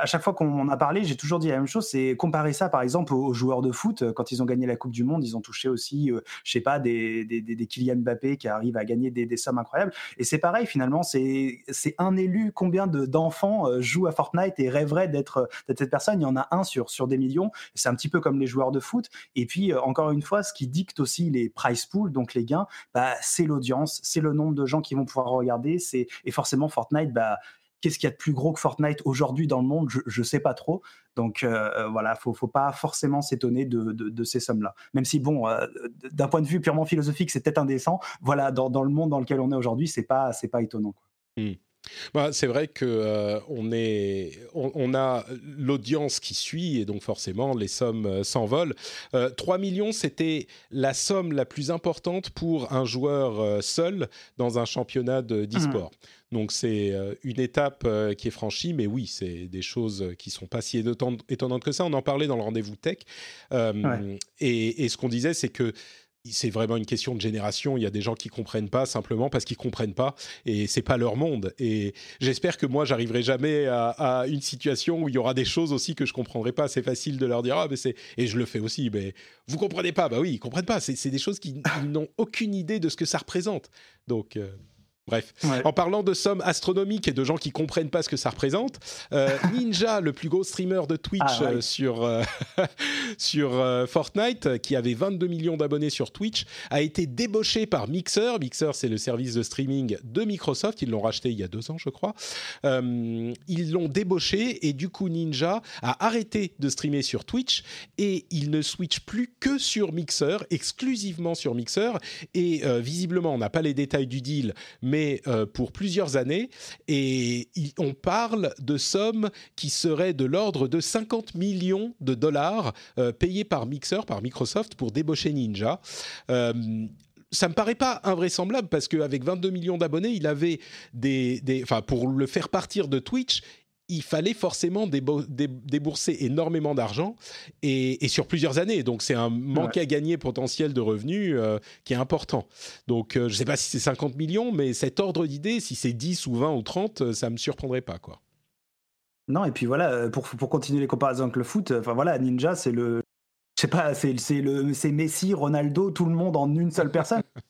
à chaque fois qu'on en a parlé, j'ai toujours dit la même chose, c'est comparer ça par exemple aux, joueurs de foot. Quand ils ont gagné la Coupe du Monde, ils ont touché aussi, euh, je sais pas, des, des, des, Kylian Mbappé qui arrivent à gagner des, sommes incroyables. Et c'est pareil finalement, c'est un élu. Combien d'enfants euh, jouent à Fortnite et rêveraient d'être cette personne? Il y en a un sur, sur des millions. C'est un petit peu comme les joueurs de foot. Et puis, euh, encore une fois, ce qui dicte aussi les price pools, donc les gains, bah, c'est l'audience, c'est le nombre de gens qui vont pouvoir regarder. C'est et forcément Fortnite, bah qu'est-ce qu'il y a de plus gros que Fortnite aujourd'hui dans le monde? Je, ne sais pas trop. Donc euh, euh, voilà, faut faut pas forcément s'étonner de, de, ces sommes-là. Même si bon, euh, d'un point de vue purement philosophique, c'est peut-être indécent. Voilà, dans, dans, le monde dans lequel on est aujourd'hui, c'est pas c'est pas étonnant. Quoi. Mmh. Bah, c'est vrai que euh, on, est, on, a l'audience qui suit et donc forcément les sommes euh, s'envolent. 3 euh, millions, c'était la somme la plus importante pour un joueur seul dans un championnat d'e-sport. Mmh. Donc c'est une étape qui est franchie, mais oui, c'est des choses qui sont pas si étonnantes que ça. On en parlait dans le rendez-vous tech. et, et, ce qu'on disait, c'est que c'est vraiment une question de génération. Il y a des gens qui comprennent pas simplement parce qu'ils comprennent pas et c'est pas leur monde. Et j'espère que moi, j'arriverai jamais à, une situation où il y aura des choses aussi que je comprendrai pas. C'est facile de leur dire ah mais c'est et je le fais aussi. Mais vous comprenez pas Bah oui, ils comprennent pas. C'est des choses qui n'ont aucune idée de ce que ça représente. Donc euh, Bref, en parlant de sommes astronomiques et de gens qui comprennent pas ce que ça représente, euh, Ninja, le plus gros streamer de Twitch ah, euh, sur euh, sur Fortnite, qui avait 22 millions d'abonnés sur Twitch, a été débauché par Mixer. Mixer, c'est le service de streaming de Microsoft. Ils l'ont racheté il y a deux ans, je crois. ils l'ont débauché et du coup Ninja a arrêté de streamer sur Twitch et il ne switch plus que sur Mixer, exclusivement sur Mixer. Et visiblement, on n'a pas les détails du deal, mais euh, pour plusieurs années. Et on parle de sommes qui seraient de l'ordre de 50 millions de dollars euh, payés par Mixer, par Microsoft, pour débaucher Ninja. Euh, ça me paraît pas invraisemblable parce qu'avec 22 millions d'abonnés, il avait des, des, enfin pour le faire partir de Twitch, il fallait forcément débourser énormément d'argent et, sur plusieurs années. Donc c'est un manque à gagner potentiel de revenus euh, qui est important. Donc euh, je ne sais pas si c'est 50 millions, mais cet ordre d'idée, si c'est 10 ou 20 ou 30, euh, ça ne me surprendrait pas. quoi. Non, et puis voilà, pour, pour continuer les comparaisons avec le foot, enfin voilà, Ninja, c'est le. Je sais pas, c'est Messi, Ronaldo, tout le monde en une seule personne.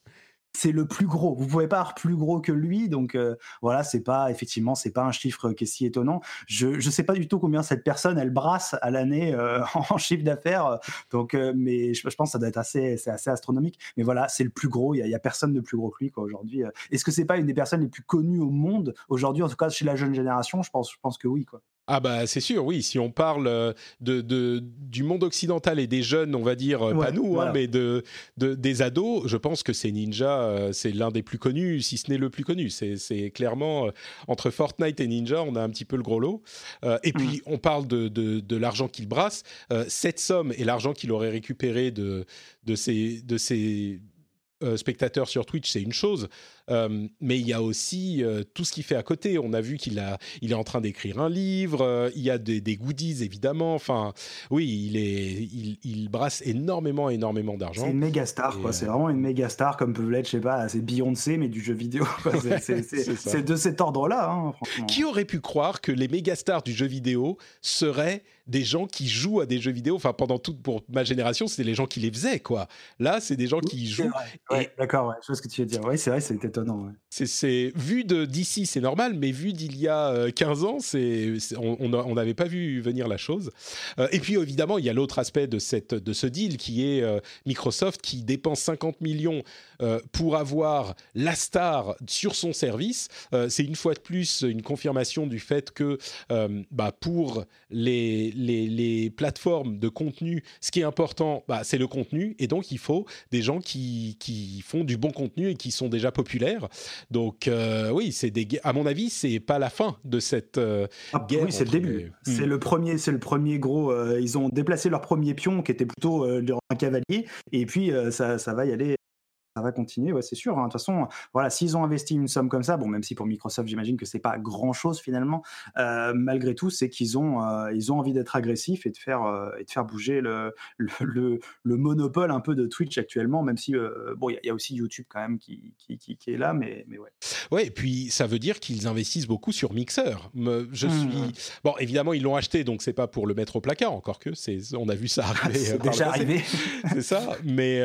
c'est le plus gros. Vous pouvez pas avoir plus gros que lui, donc euh, voilà, c'est pas effectivement, c'est pas un chiffre qui est si étonnant. Je ne sais pas du tout combien cette personne elle brasse à l'année euh, en chiffre d'affaires, donc euh, mais je, pense que ça doit être assez, c'est assez astronomique. Mais voilà, c'est le plus gros. Il y, a personne de plus gros que lui aujourd'hui. Est-ce que c'est pas une des personnes les plus connues au monde aujourd'hui, en tout cas chez la jeune génération? Je pense, je pense que oui quoi. Ah bah c'est sûr, oui. Si on parle euh, de, du monde occidental et des jeunes, on va dire euh, pas nous, hein, mais de, des ados, je pense que c'est Ninja, euh, c'est l'un des plus connus, si ce n'est le plus connu. C'est clairement entre Fortnite et Ninja, on a un petit peu le gros lot. et puis mm. on parle de, de l'argent qu'il brasse. cette somme et l'argent qu'il aurait récupéré de de ces de ces euh, spectateur sur Twitch, c'est une chose, euh, mais il y a aussi euh, tout ce qu'il fait à côté. On a vu qu'il a, il est en train d'écrire un livre. il y a des, goodies évidemment. Enfin, oui, il est, il, brasse énormément, énormément d'argent. C'est une méga star, quoi. C'est vraiment une méga star, comme peut l'être, je sais pas, c'est Beyoncé, mais du jeu vidéo. C'est de cet ordre-là, hein, franchement. Qui aurait pu croire que les méga stars du jeu vidéo seraient des gens qui jouent à des jeux vidéo? Enfin, pendant toute pour ma génération, c'était les gens qui les faisaient, quoi. Là, c'est des gens qui jouent. Ouais, d'accord, ouais, je vois ce que tu veux dire. Oui, c'est vrai, c'est C'est vu d'ici, c'est normal, mais vu d'il y a 15 euh, ans, c'est on n'avait pas vu venir la chose. Euh, et puis évidemment, il y a l'autre aspect de cette de ce deal qui est euh, Microsoft qui dépense 50 millions pour avoir la star sur son service. c'est une fois de plus une confirmation du fait que bah, pour les les, plateformes de contenu, ce qui est important, bah, c'est le contenu, et donc il faut des gens qui, qui, font du bon contenu et qui sont déjà populaires. Donc euh, oui, c'est à mon avis, c'est pas la fin de cette euh, ah, guerre. Oui, c'est le début. C'est hmm. le premier, c'est le premier gros. Euh, ils ont déplacé leur premier pion qui était plutôt un cavalier, et puis ça, ça va y aller va continuer, ouais, c'est sûr. Hein. De toute façon, voilà, s'ils ont investi une somme comme ça, bon, même si pour Microsoft, j'imagine que c'est pas grand chose finalement, euh, malgré tout, c'est qu'ils ont, euh, ils ont envie d'être agressifs et de faire, euh, et de faire bouger le, le, le, monopole un peu de Twitch actuellement, même si, bon, il y, a aussi YouTube quand même qui, qui, qui, est là, mais, mais ouais. Ouais, et puis ça veut dire qu'ils investissent beaucoup sur Mixer. Je mmh, suis. Mmh. Bon, évidemment, ils l'ont acheté, donc c'est pas pour le mettre au placard, encore que, c'est, on a vu ça arriver. c'est déjà arrivé. c'est ça, mais.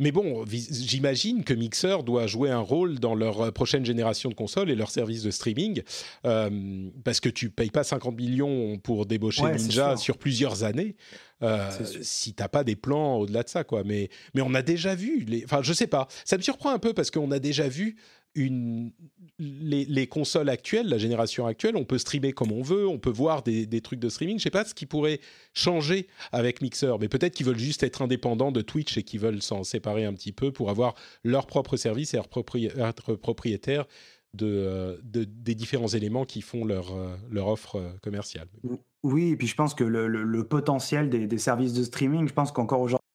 Mais bon, j'imagine que Mixer doit jouer un rôle dans leur euh, prochaine génération de consoles et leur service de streaming, euh, parce que tu payes pas 50 millions pour débaucher Ninja sur plusieurs années. Euh, si t'as pas des plans au-delà de ça, quoi. Mais, mais on a déjà vu, les... enfin, je sais pas. Ça me surprend un peu parce qu'on a déjà vu les, consoles actuelles, la génération actuelle, on peut streamer comme on veut, on peut voir des, trucs de streaming. Je sais pas ce qui pourrait changer avec Mixer, mais peut-être qu'ils veulent juste être indépendants de Twitch et qu'ils veulent s'en séparer un petit peu pour avoir leur propre service et être propriétaire euh, de, des différents éléments qui font leur, euh, offre euh, commerciale. Oui, et puis je pense que le, potentiel des, services de streaming, je pense qu'encore aujourd'hui,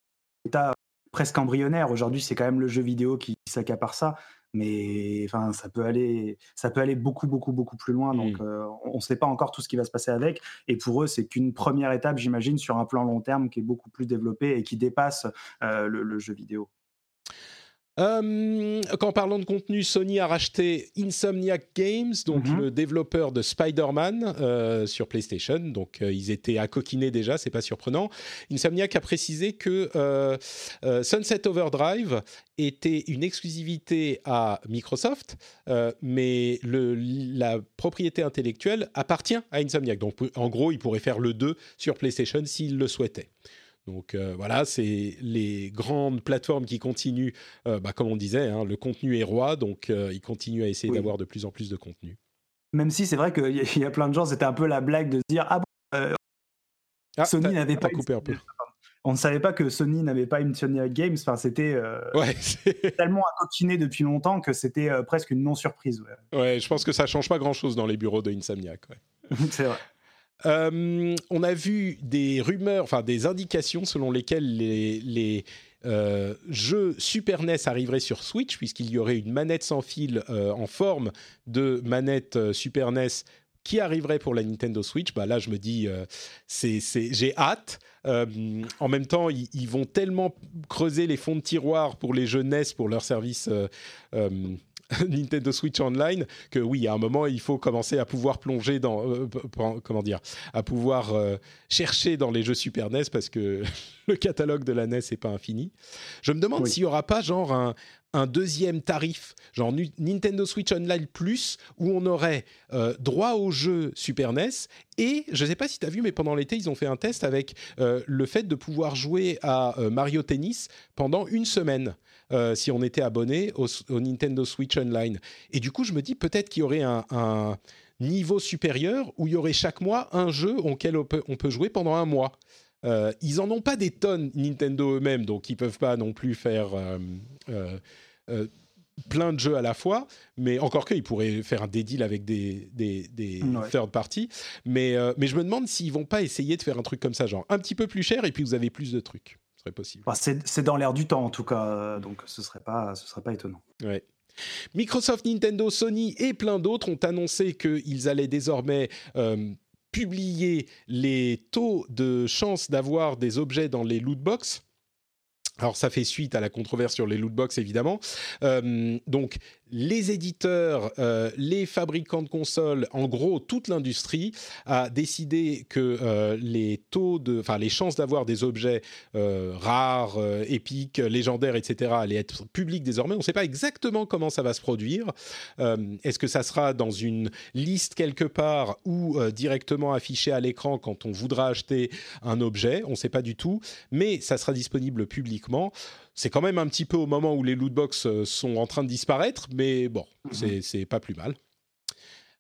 état presque embryonnaire. Aujourd'hui, c'est quand même le jeu vidéo qui s'accapare ça mais enfin ça peut aller ça peut aller beaucoup beaucoup beaucoup plus loin. Donc mmh. on ne sait pas encore tout ce qui va se passer avec. Et pour eux c'est qu'une première étape j'imagine sur un plan long terme qui est beaucoup plus développé et qui dépasse le, jeu vidéo euh, quand parlons de contenu, Sony a racheté Insomniac Games, donc mhm. le développeur de Spider-Man euh, sur PlayStation. Donc euh, ils étaient à coquiner déjà, c'est pas surprenant. Insomniac a précisé que Sunset Overdrive était une exclusivité à Microsoft, mais le, la propriété intellectuelle appartient à Insomniac. Donc en gros, il pourrait faire le 2 sur PlayStation s'il le souhaitait. Donc euh, voilà, c'est les grandes plateformes qui continuent, euh, bah, comme on disait, hein, le contenu est roi, donc euh, ils continuent à essayer d'avoir de plus en plus de contenu. Même si c'est vrai qu'il y, y, a plein de gens, c'était un peu la blague de se dire ah bon, ah, Sony n'avait pas coupé un peu. On ne savait pas que Sony n'avait pas une Sony Games. Enfin, c'était ouais, tellement coquiner depuis longtemps que c'était presque une non surprise. Ouais. je pense que ça change pas grand chose dans les bureaux de Insomniac. c'est vrai. Euh, on a vu des rumeurs, enfin des indications selon lesquelles les, euh, jeux Super NES arriveraient sur Switch, puisqu'il y aurait une manette sans fil euh, en forme de manette Super NES qui arriverait pour la Nintendo Switch. Bah là, je me dis, j'ai hâte. en même temps, ils, ils, vont tellement creuser les fonds de tiroir pour les jeux NES, pour leur service Nintendo Switch Online que oui, à un moment, il faut commencer à pouvoir plonger dans, euh, comment dire, à pouvoir euh, chercher dans les jeux Super NES parce que le catalogue de la NES n'est pas infini. Je me demande s'il n'y aura pas genre un, un deuxième tarif, genre Nintendo Switch Online Plus, où on aurait euh, droit aux jeux Super NES. Et je ne sais pas si tu as vu, mais pendant l'été, ils ont fait un test avec le fait de pouvoir jouer à Mario Tennis pendant une semaine. Euh, si on était abonné au, Nintendo Switch Online. Et du coup, je me dis peut-être qu'il y aurait un, niveau supérieur où il y aurait chaque mois un jeu auquel on peut, on peut jouer pendant un mois. Euh, ils en ont pas des tonnes Nintendo eux-mêmes, donc ils peuvent pas non plus faire euh, plein de jeux à la fois, mais encore qu'ils pourraient faire des deals avec des, des, third parties. Mais, mais je me demande s'ils vont pas essayer de faire un truc comme ça, genre un petit peu plus cher et puis vous avez plus de trucs. Serait possible. c'est dans l'air du temps en tout cas, donc ce serait pas, ce serait pas étonnant. Ouais. Microsoft, Nintendo, Sony et plein d'autres ont annoncé qu'ils allaient désormais publier les taux de chance d'avoir des objets dans les loot box. Alors ça fait suite à la controverse sur les loot box évidemment. donc les éditeurs, euh, les fabricants de consoles, en gros toute l'industrie a décidé que euh, les taux de, enfin les chances d'avoir des objets euh, rares, épiques, légendaires, etc. allaient être publics désormais. On ne sait pas exactement comment ça va se produire. Est-ce que ça sera dans une liste quelque part ou directement affiché à l'écran quand on voudra acheter un objet? On ne sait pas du tout, mais ça sera disponible publiquement c'est quand même un petit peu au moment où les loot box euh, sont en train de disparaître, mais bon, mhm. c'est pas plus mal.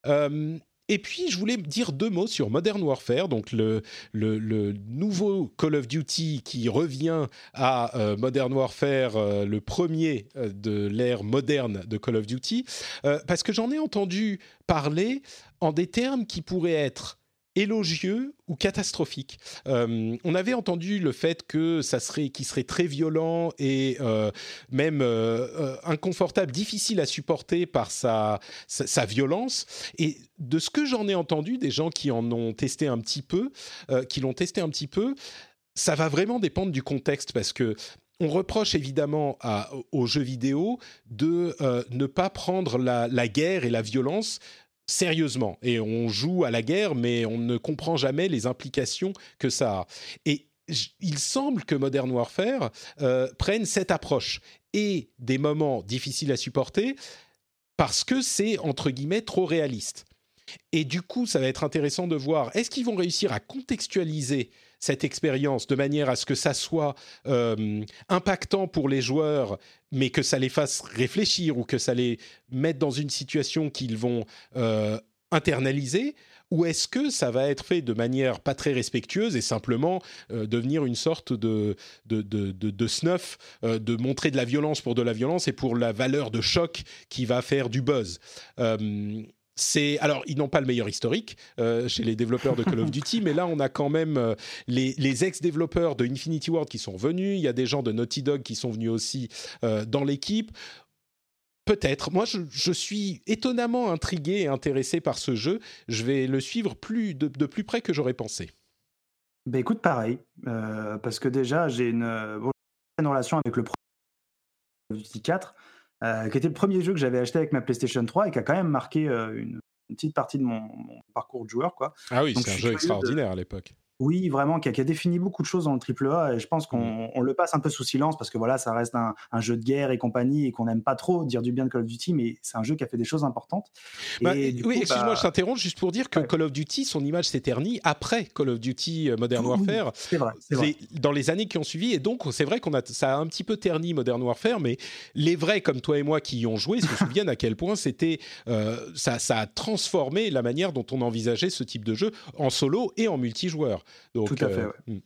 Euh, et puis, je voulais dire deux mots sur Modern Warfare, donc le, le, nouveau Call of Duty qui revient à euh, Modern Warfare, le premier de l'ère moderne de Call of Duty, parce que j'en ai entendu parler en des termes qui pourraient être élogieux ou catastrophique. Euh, on avait entendu le fait que ça serait, qui serait très violent et euh, même euh, inconfortable, difficile à supporter par sa, sa, violence. Et de ce que j'en ai entendu, des gens qui en ont testé un petit peu, qui l'ont testé un petit peu, ça va vraiment dépendre du contexte parce que on reproche évidemment aux jeux vidéo de ne pas prendre la, la, guerre et la violence sérieusement. Et on joue à la guerre, mais on ne comprend jamais les implications que ça a. Et il semble que Modern Warfare euh, prenne cette approche et des moments difficiles à supporter parce que c'est entre guillemets trop réaliste. Et du coup, ça va être intéressant de voir est-ce qu'ils vont réussir à contextualiser cette expérience de manière à ce que ça soit euh, impactant pour les joueurs, mais que ça les fasse réfléchir ou que ça les mette dans une situation qu'ils vont euh, internaliser? Ou est-ce que ça va être fait de manière pas très respectueuse et simplement euh, devenir une sorte de, de, de, de, snuff, de montrer de la violence pour de la violence et pour la valeur de choc qui va faire du buzz? C'est alors ils n'ont pas le meilleur historique euh, chez les développeurs de Call of Duty, mais là on a quand même euh, les, ex-développeurs de Infinity Ward qui sont venus. Il y a des gens de Naughty Dog qui sont venus aussi euh, dans l'équipe. Peut-être. Moi, je, suis étonnamment intrigué et intéressé par ce jeu. Je vais le suivre plus de, plus près que j'aurais pensé. Ben écoute, pareil, parce que déjà j'ai une, bonne relation avec le Call of Duty 4 euh, qui était le premier jeu que j'avais acheté avec ma PlayStation 3 et qui a quand même marqué euh, une, petite partie de mon, parcours de joueur. Quoi. Ah oui, c'est un jeu extraordinaire à l'époque. Oui, vraiment, qui a, défini beaucoup de choses dans le triple A, et je pense qu'on mmh. le passe un peu sous silence parce que voilà, ça reste un, jeu de guerre et compagnie, et qu'on n'aime pas trop dire du bien de Call of Duty, mais c'est un jeu qui a fait des choses importantes. Bah, oui, excuse-moi, bah je t'interromps juste pour dire que Call of Duty, son image s'est ternie après Call of Duty euh, Modern Warfare. c'est vrai, vrai. Dans les années qui ont suivi, et donc c'est vrai qu'on a ça a un petit peu terni Modern Warfare, mais les vrais comme toi et moi qui y ont joué se souviennent à quel point c'était euh, ça, ça a transformé la manière dont on envisageait ce type de jeu en solo et en multijoueur. Donc, Tout à fait. Euh, hmm.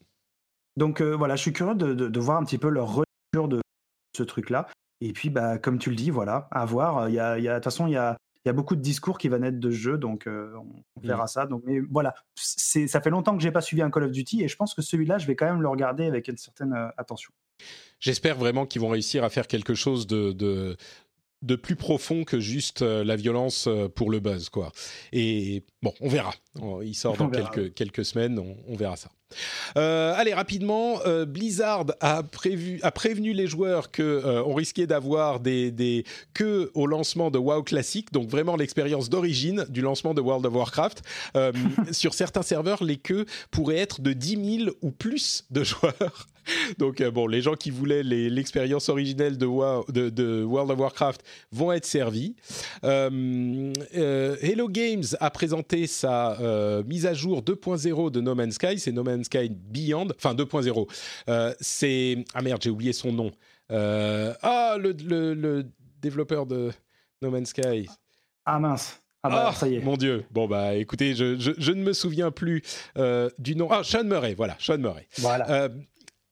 Donc euh, voilà, je suis curieux de, voir un petit peu leur relecture de ce truc-là. Et puis, bah, comme tu le dis, voilà, à voir. Il y a, de toute façon, il y a, il y a beaucoup de discours qui vont naître de ce jeu, donc euh, on, verra hmm. ça. Donc, mais voilà, ça fait longtemps que j'ai pas suivi un Call of Duty et je pense que celui-là, je vais quand même le regarder avec une certaine attention. J'espère vraiment qu'ils vont réussir à faire quelque chose de, de, de plus profond que juste la violence pour le buzz, quoi. Et bon, on verra. Il sort dans quelques, quelques semaines, on verra ça. Euh, allez, rapidement, euh, Blizzard a, prévu, a prévenu les joueurs qu'on euh, risquait d'avoir des, des queues au lancement de WoW Classic, donc vraiment l'expérience d'origine du lancement de World of Warcraft. sur certains serveurs, les queues pourraient être de 10 000 ou plus de joueurs. Donc bon, les gens qui voulaient l'expérience originelle de, de, World of Warcraft vont être servis. Hello Games a présenté sa mise à jour 2.0 de No Man's Sky. C'est No Man's Sky Beyond, enfin 2.0. Euh, c'est ah merde, j'ai oublié son nom. Euh, ah le, le, développeur de No Man's Sky. Ah mince. Ah bah, ah, ça y est. Mon Dieu. Bon bah écoutez, je, je, ne me souviens plus euh, du nom. Ah Sean Murray, voilà, Sean Murray. Voilà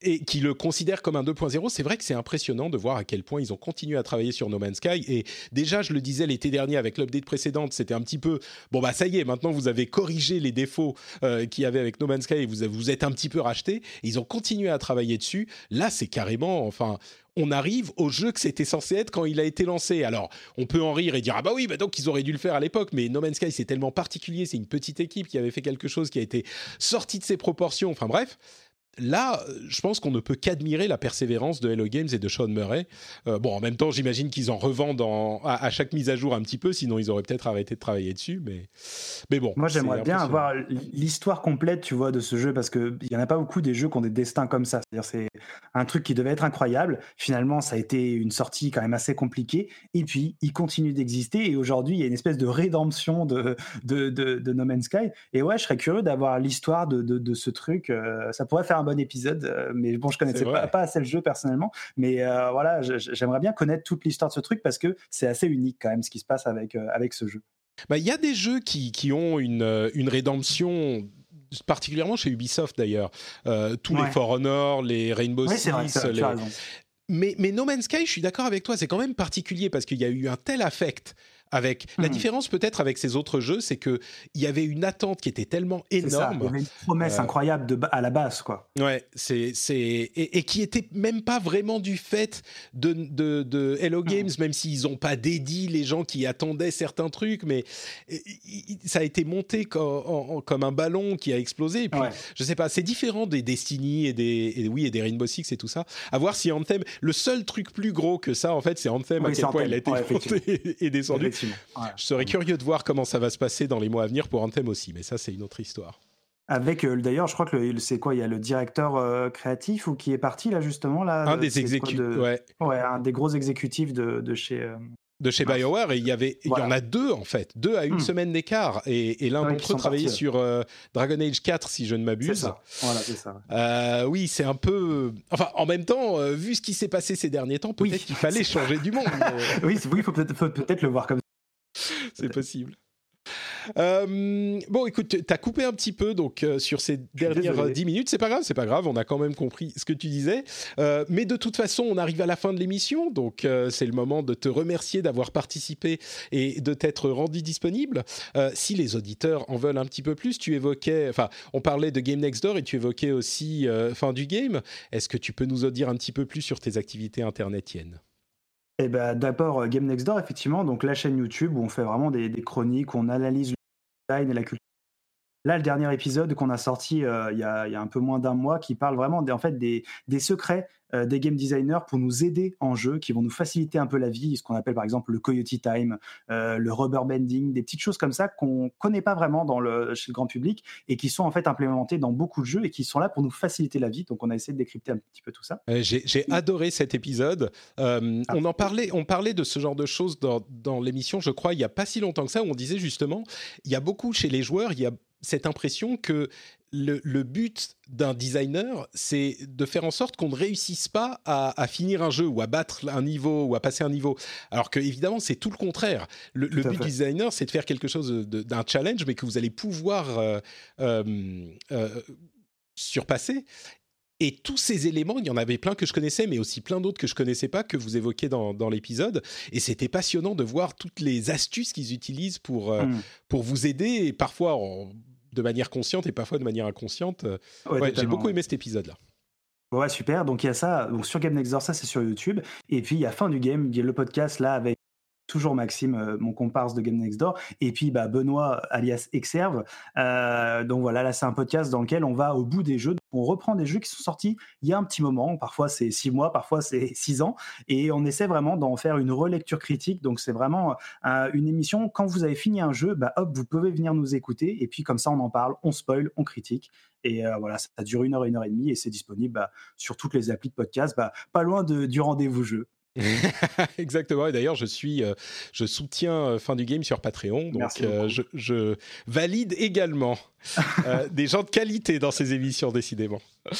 et qui le considèrent comme un 2.0. C'est vrai que c'est impressionnant de voir à quel point ils ont continué à travailler sur No Man's Sky. Et déjà, je le disais l'été dernier avec l'update précédente, c'était un petit peu bon bah ça y est, maintenant vous avez corrigé les défauts euh, qu'il y avait avec No Man's Sky et vous vous êtes un petit peu racheté. ils ont continué à travailler dessus. Là, c'est carrément, enfin, on arrive au jeu que c'était censé être quand il a été lancé. Alors, on peut en rire et dire ah bah oui, bah donc ils auraient dû le faire à l'époque, mais No Man's Sky c'est tellement particulier, c'est une petite équipe qui avait fait quelque chose qui a été sorti de ses proportions. Enfin bref, là, je pense qu'on ne peut qu'admirer la persévérance de Hello Games et de Sean Murray. Euh, bon, en même temps, j'imagine qu'ils en revendent à, chaque mise à jour un petit peu, sinon ils auraient peut-être arrêté de travailler dessus. Mais, mais bon. Moi, j'aimerais bien avoir l'histoire complète, tu vois, de ce jeu, parce qu'il n'y en a pas beaucoup des jeux qui ont des destins comme ça. C'est-à-dire, c'est un truc qui devait être incroyable. Finalement, ça a été une sortie quand même assez compliquée. Et puis, il continue d'exister. Et aujourd'hui, il y a une espèce de rédemption de, de, de, No Man's Sky. Et ouais, je serais curieux d'avoir l'histoire de, de, ce truc. Euh, ça pourrait faire un bon épisode, euh, mais bon, je connaissais pas, pas, assez le jeu personnellement, mais euh, voilà, j'aimerais bien connaître toute l'histoire de ce truc parce que c'est assez unique quand même ce qui se passe avec, euh, avec ce jeu. Bah, il y a des jeux qui, qui ont une, une rédemption particulièrement chez Ubisoft d'ailleurs. tous les For Honor, les Rainbow Six, les... Mais, mais No Man's Sky, je suis d'accord avec toi, c'est quand même particulier parce qu'il y a eu un tel affect avec la hmm. différence peut-être avec ces autres jeux, c'est que il y avait une attente qui était tellement énorme. il y avait une promesse euh, incroyable de, à la base, quoi. Ouais, c'est c'est et, qui était même pas vraiment du fait de de, de Hello hmm. Games, même s'ils n'ont pas dédié les gens qui attendaient certains trucs, mais ça a été monté comme, comme un ballon qui a explosé. Et puis, je sais pas, c'est différent des Destiny et des oui et des Rainbow Six et tout ça. À voir si Anthem, le seul truc plus gros que ça, en fait, c'est Anthem à quel point il a été monté et descendu. Je serais curieux de voir comment ça va se passer dans les mois à venir pour Anthem aussi, mais ça, c'est une autre histoire. Avec euh, d'ailleurs, je crois que c'est quoi Il y a le directeur euh, créatif ou qui est parti là justement là. Un des exécutifs, ouais. ouais. un des gros exécutifs de, de chez. Euh, de chez BioWare et il y avait il y en a deux en fait deux à une hmm. semaine d'écart et, et l'un d'entre eux travaillait sur Dragon Age 4 si je ne m'abuse voilà c'est ça oui c'est un peu enfin en même temps vu ce qui s'est passé ces derniers temps peut-être qu'il fallait changer du monde oui il faut peut-être peut-être le voir comme c'est possible. Euh, bon, écoute, tu as coupé un petit peu donc euh, sur ces dernières 10 minutes. C'est pas grave, c'est pas grave. On a quand même compris ce que tu disais. Euh, mais de toute façon, on arrive à la fin de l'émission, donc c'est le moment de te remercier d'avoir participé et de t'être rendu disponible. si les auditeurs en veulent un petit peu plus, tu évoquais, enfin, on parlait de Game Next Door et tu évoquais aussi fin du game. Est-ce que tu peux nous en dire un petit peu plus sur tes activités internetiennes eh ben, d'abord, euh, Game Next Door, effectivement, donc la chaîne YouTube où on fait vraiment des, chroniques, on analyse le design et la culture Là, le dernier épisode qu'on a sorti euh, il, y a, un peu moins d'un mois, qui parle vraiment des, en fait, des, secrets euh, des game designers pour nous aider en jeu, qui vont nous faciliter un peu la vie, ce qu'on appelle par exemple le Coyote Time, euh, le rubber bending, des petites choses comme ça qu'on connaît pas vraiment dans le, chez le grand public et qui sont en fait implémentées dans beaucoup de jeux et qui sont là pour nous faciliter la vie. Donc on a essayé de décrypter un petit peu tout ça. J'ai adoré cet épisode. Ah. On en parlait, on parlait de ce genre de choses dans, dans l'émission, je crois, il y a pas si longtemps que ça, où on disait justement, il y a beaucoup chez les joueurs, il y a cette impression que le, but d'un designer, c'est de faire en sorte qu'on ne réussisse pas à, finir un jeu ou à battre un niveau ou à passer un niveau. Alors que évidemment, c'est tout le contraire. Le, but du designer, c'est de faire quelque chose d'un challenge, mais que vous allez pouvoir euh, euh, euh, surpasser. Et tous ces éléments, il y en avait plein que je connaissais, mais aussi plein d'autres que je connaissais pas, que vous évoquez dans, l'épisode. Et c'était passionnant de voir toutes les astuces qu'ils utilisent pour, euh, mm. pour vous aider, et parfois de manière consciente et parfois de manière inconsciente. J'ai beaucoup aimé cet épisode-là. Ouais, super. Donc il y a ça. Donc sur Game Next Door, ça c'est sur YouTube. Et puis il y a fin du game, il y a le podcast là avec toujours Maxime, euh, mon comparse de Game Next Door, et puis bah, Benoît, alias Exerve. Euh, donc voilà, là c'est un podcast dans lequel on va au bout des jeux. On reprend des jeux qui sont sortis il y a un petit moment, parfois c'est six mois, parfois c'est six ans, et on essaie vraiment d'en faire une relecture critique. Donc c'est vraiment euh, une émission, quand vous avez fini un jeu, bah, hop, vous pouvez venir nous écouter, et puis comme ça on en parle, on spoil, on critique. Et voilà, ça dure une heure, une heure et demie, et c'est disponible bah, sur toutes les applis de podcast, bah, pas loin du rendez-vous jeu. Exactement. Et d'ailleurs, je suis, euh, je soutiens euh, fin du game sur Patreon, donc euh, je, valide également des gens de qualité dans ces émissions, décidément.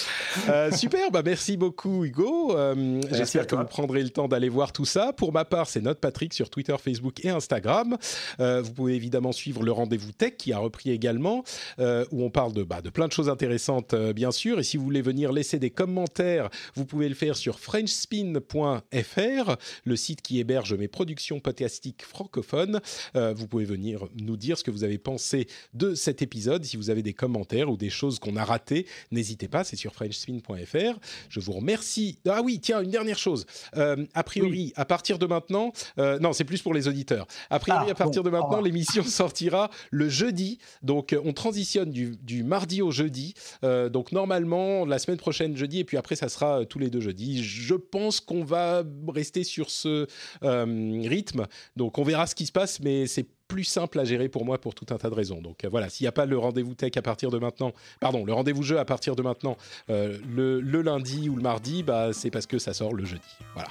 Euh, super, bah merci beaucoup Hugo. Euh, j'espère que vous prendrez le temps d'aller voir tout ça. Pour ma part, c'est Note Patrick sur Twitter, Facebook et Instagram. Euh, vous pouvez évidemment suivre le rendez-vous tech qui a repris également, où on parle de, bah, de plein de choses intéressantes bien sûr. Et si vous voulez venir laisser des commentaires, vous pouvez le faire sur frenchspin.fr, le site qui héberge mes productions podcastiques francophones. vous pouvez venir nous dire ce que vous avez pensé de cet épisode. Si vous avez des commentaires ou des choses qu'on a ratées, n'hésitez pas. C'est sur frenchspin.fr. Je vous remercie. Ah oui, tiens, une dernière chose. Euh, a priori, à partir de maintenant, euh, non, c'est plus pour les auditeurs. A priori, ah, à partir de maintenant, l'émission sortira le jeudi. Donc, on transitionne du, mardi au jeudi. Euh, donc, normalement, la semaine prochaine, jeudi, et puis après, ça sera tous les deux jeudis. Je pense qu'on va rester sur ce rythme. Donc, on verra ce qui se passe, mais c'est plus simple à gérer pour moi pour tout un tas de raisons. Donc euh, voilà, s'il n'y a pas le rendez-vous tech à partir de maintenant, pardon, le rendez-vous jeu à partir de maintenant, euh, le, lundi ou le mardi, bah, c'est parce que ça sort le jeudi. Voilà.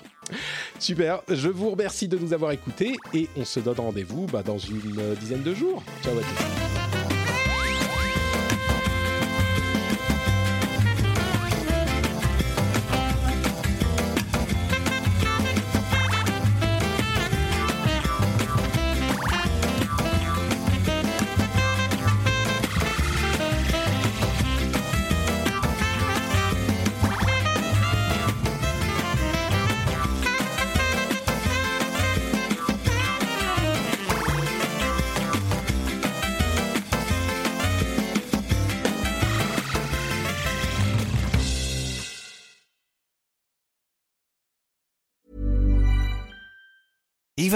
Super, je vous remercie de nous avoir écoutés et on se donne rendez-vous bah, dans une dizaine de jours. Ciao à tous.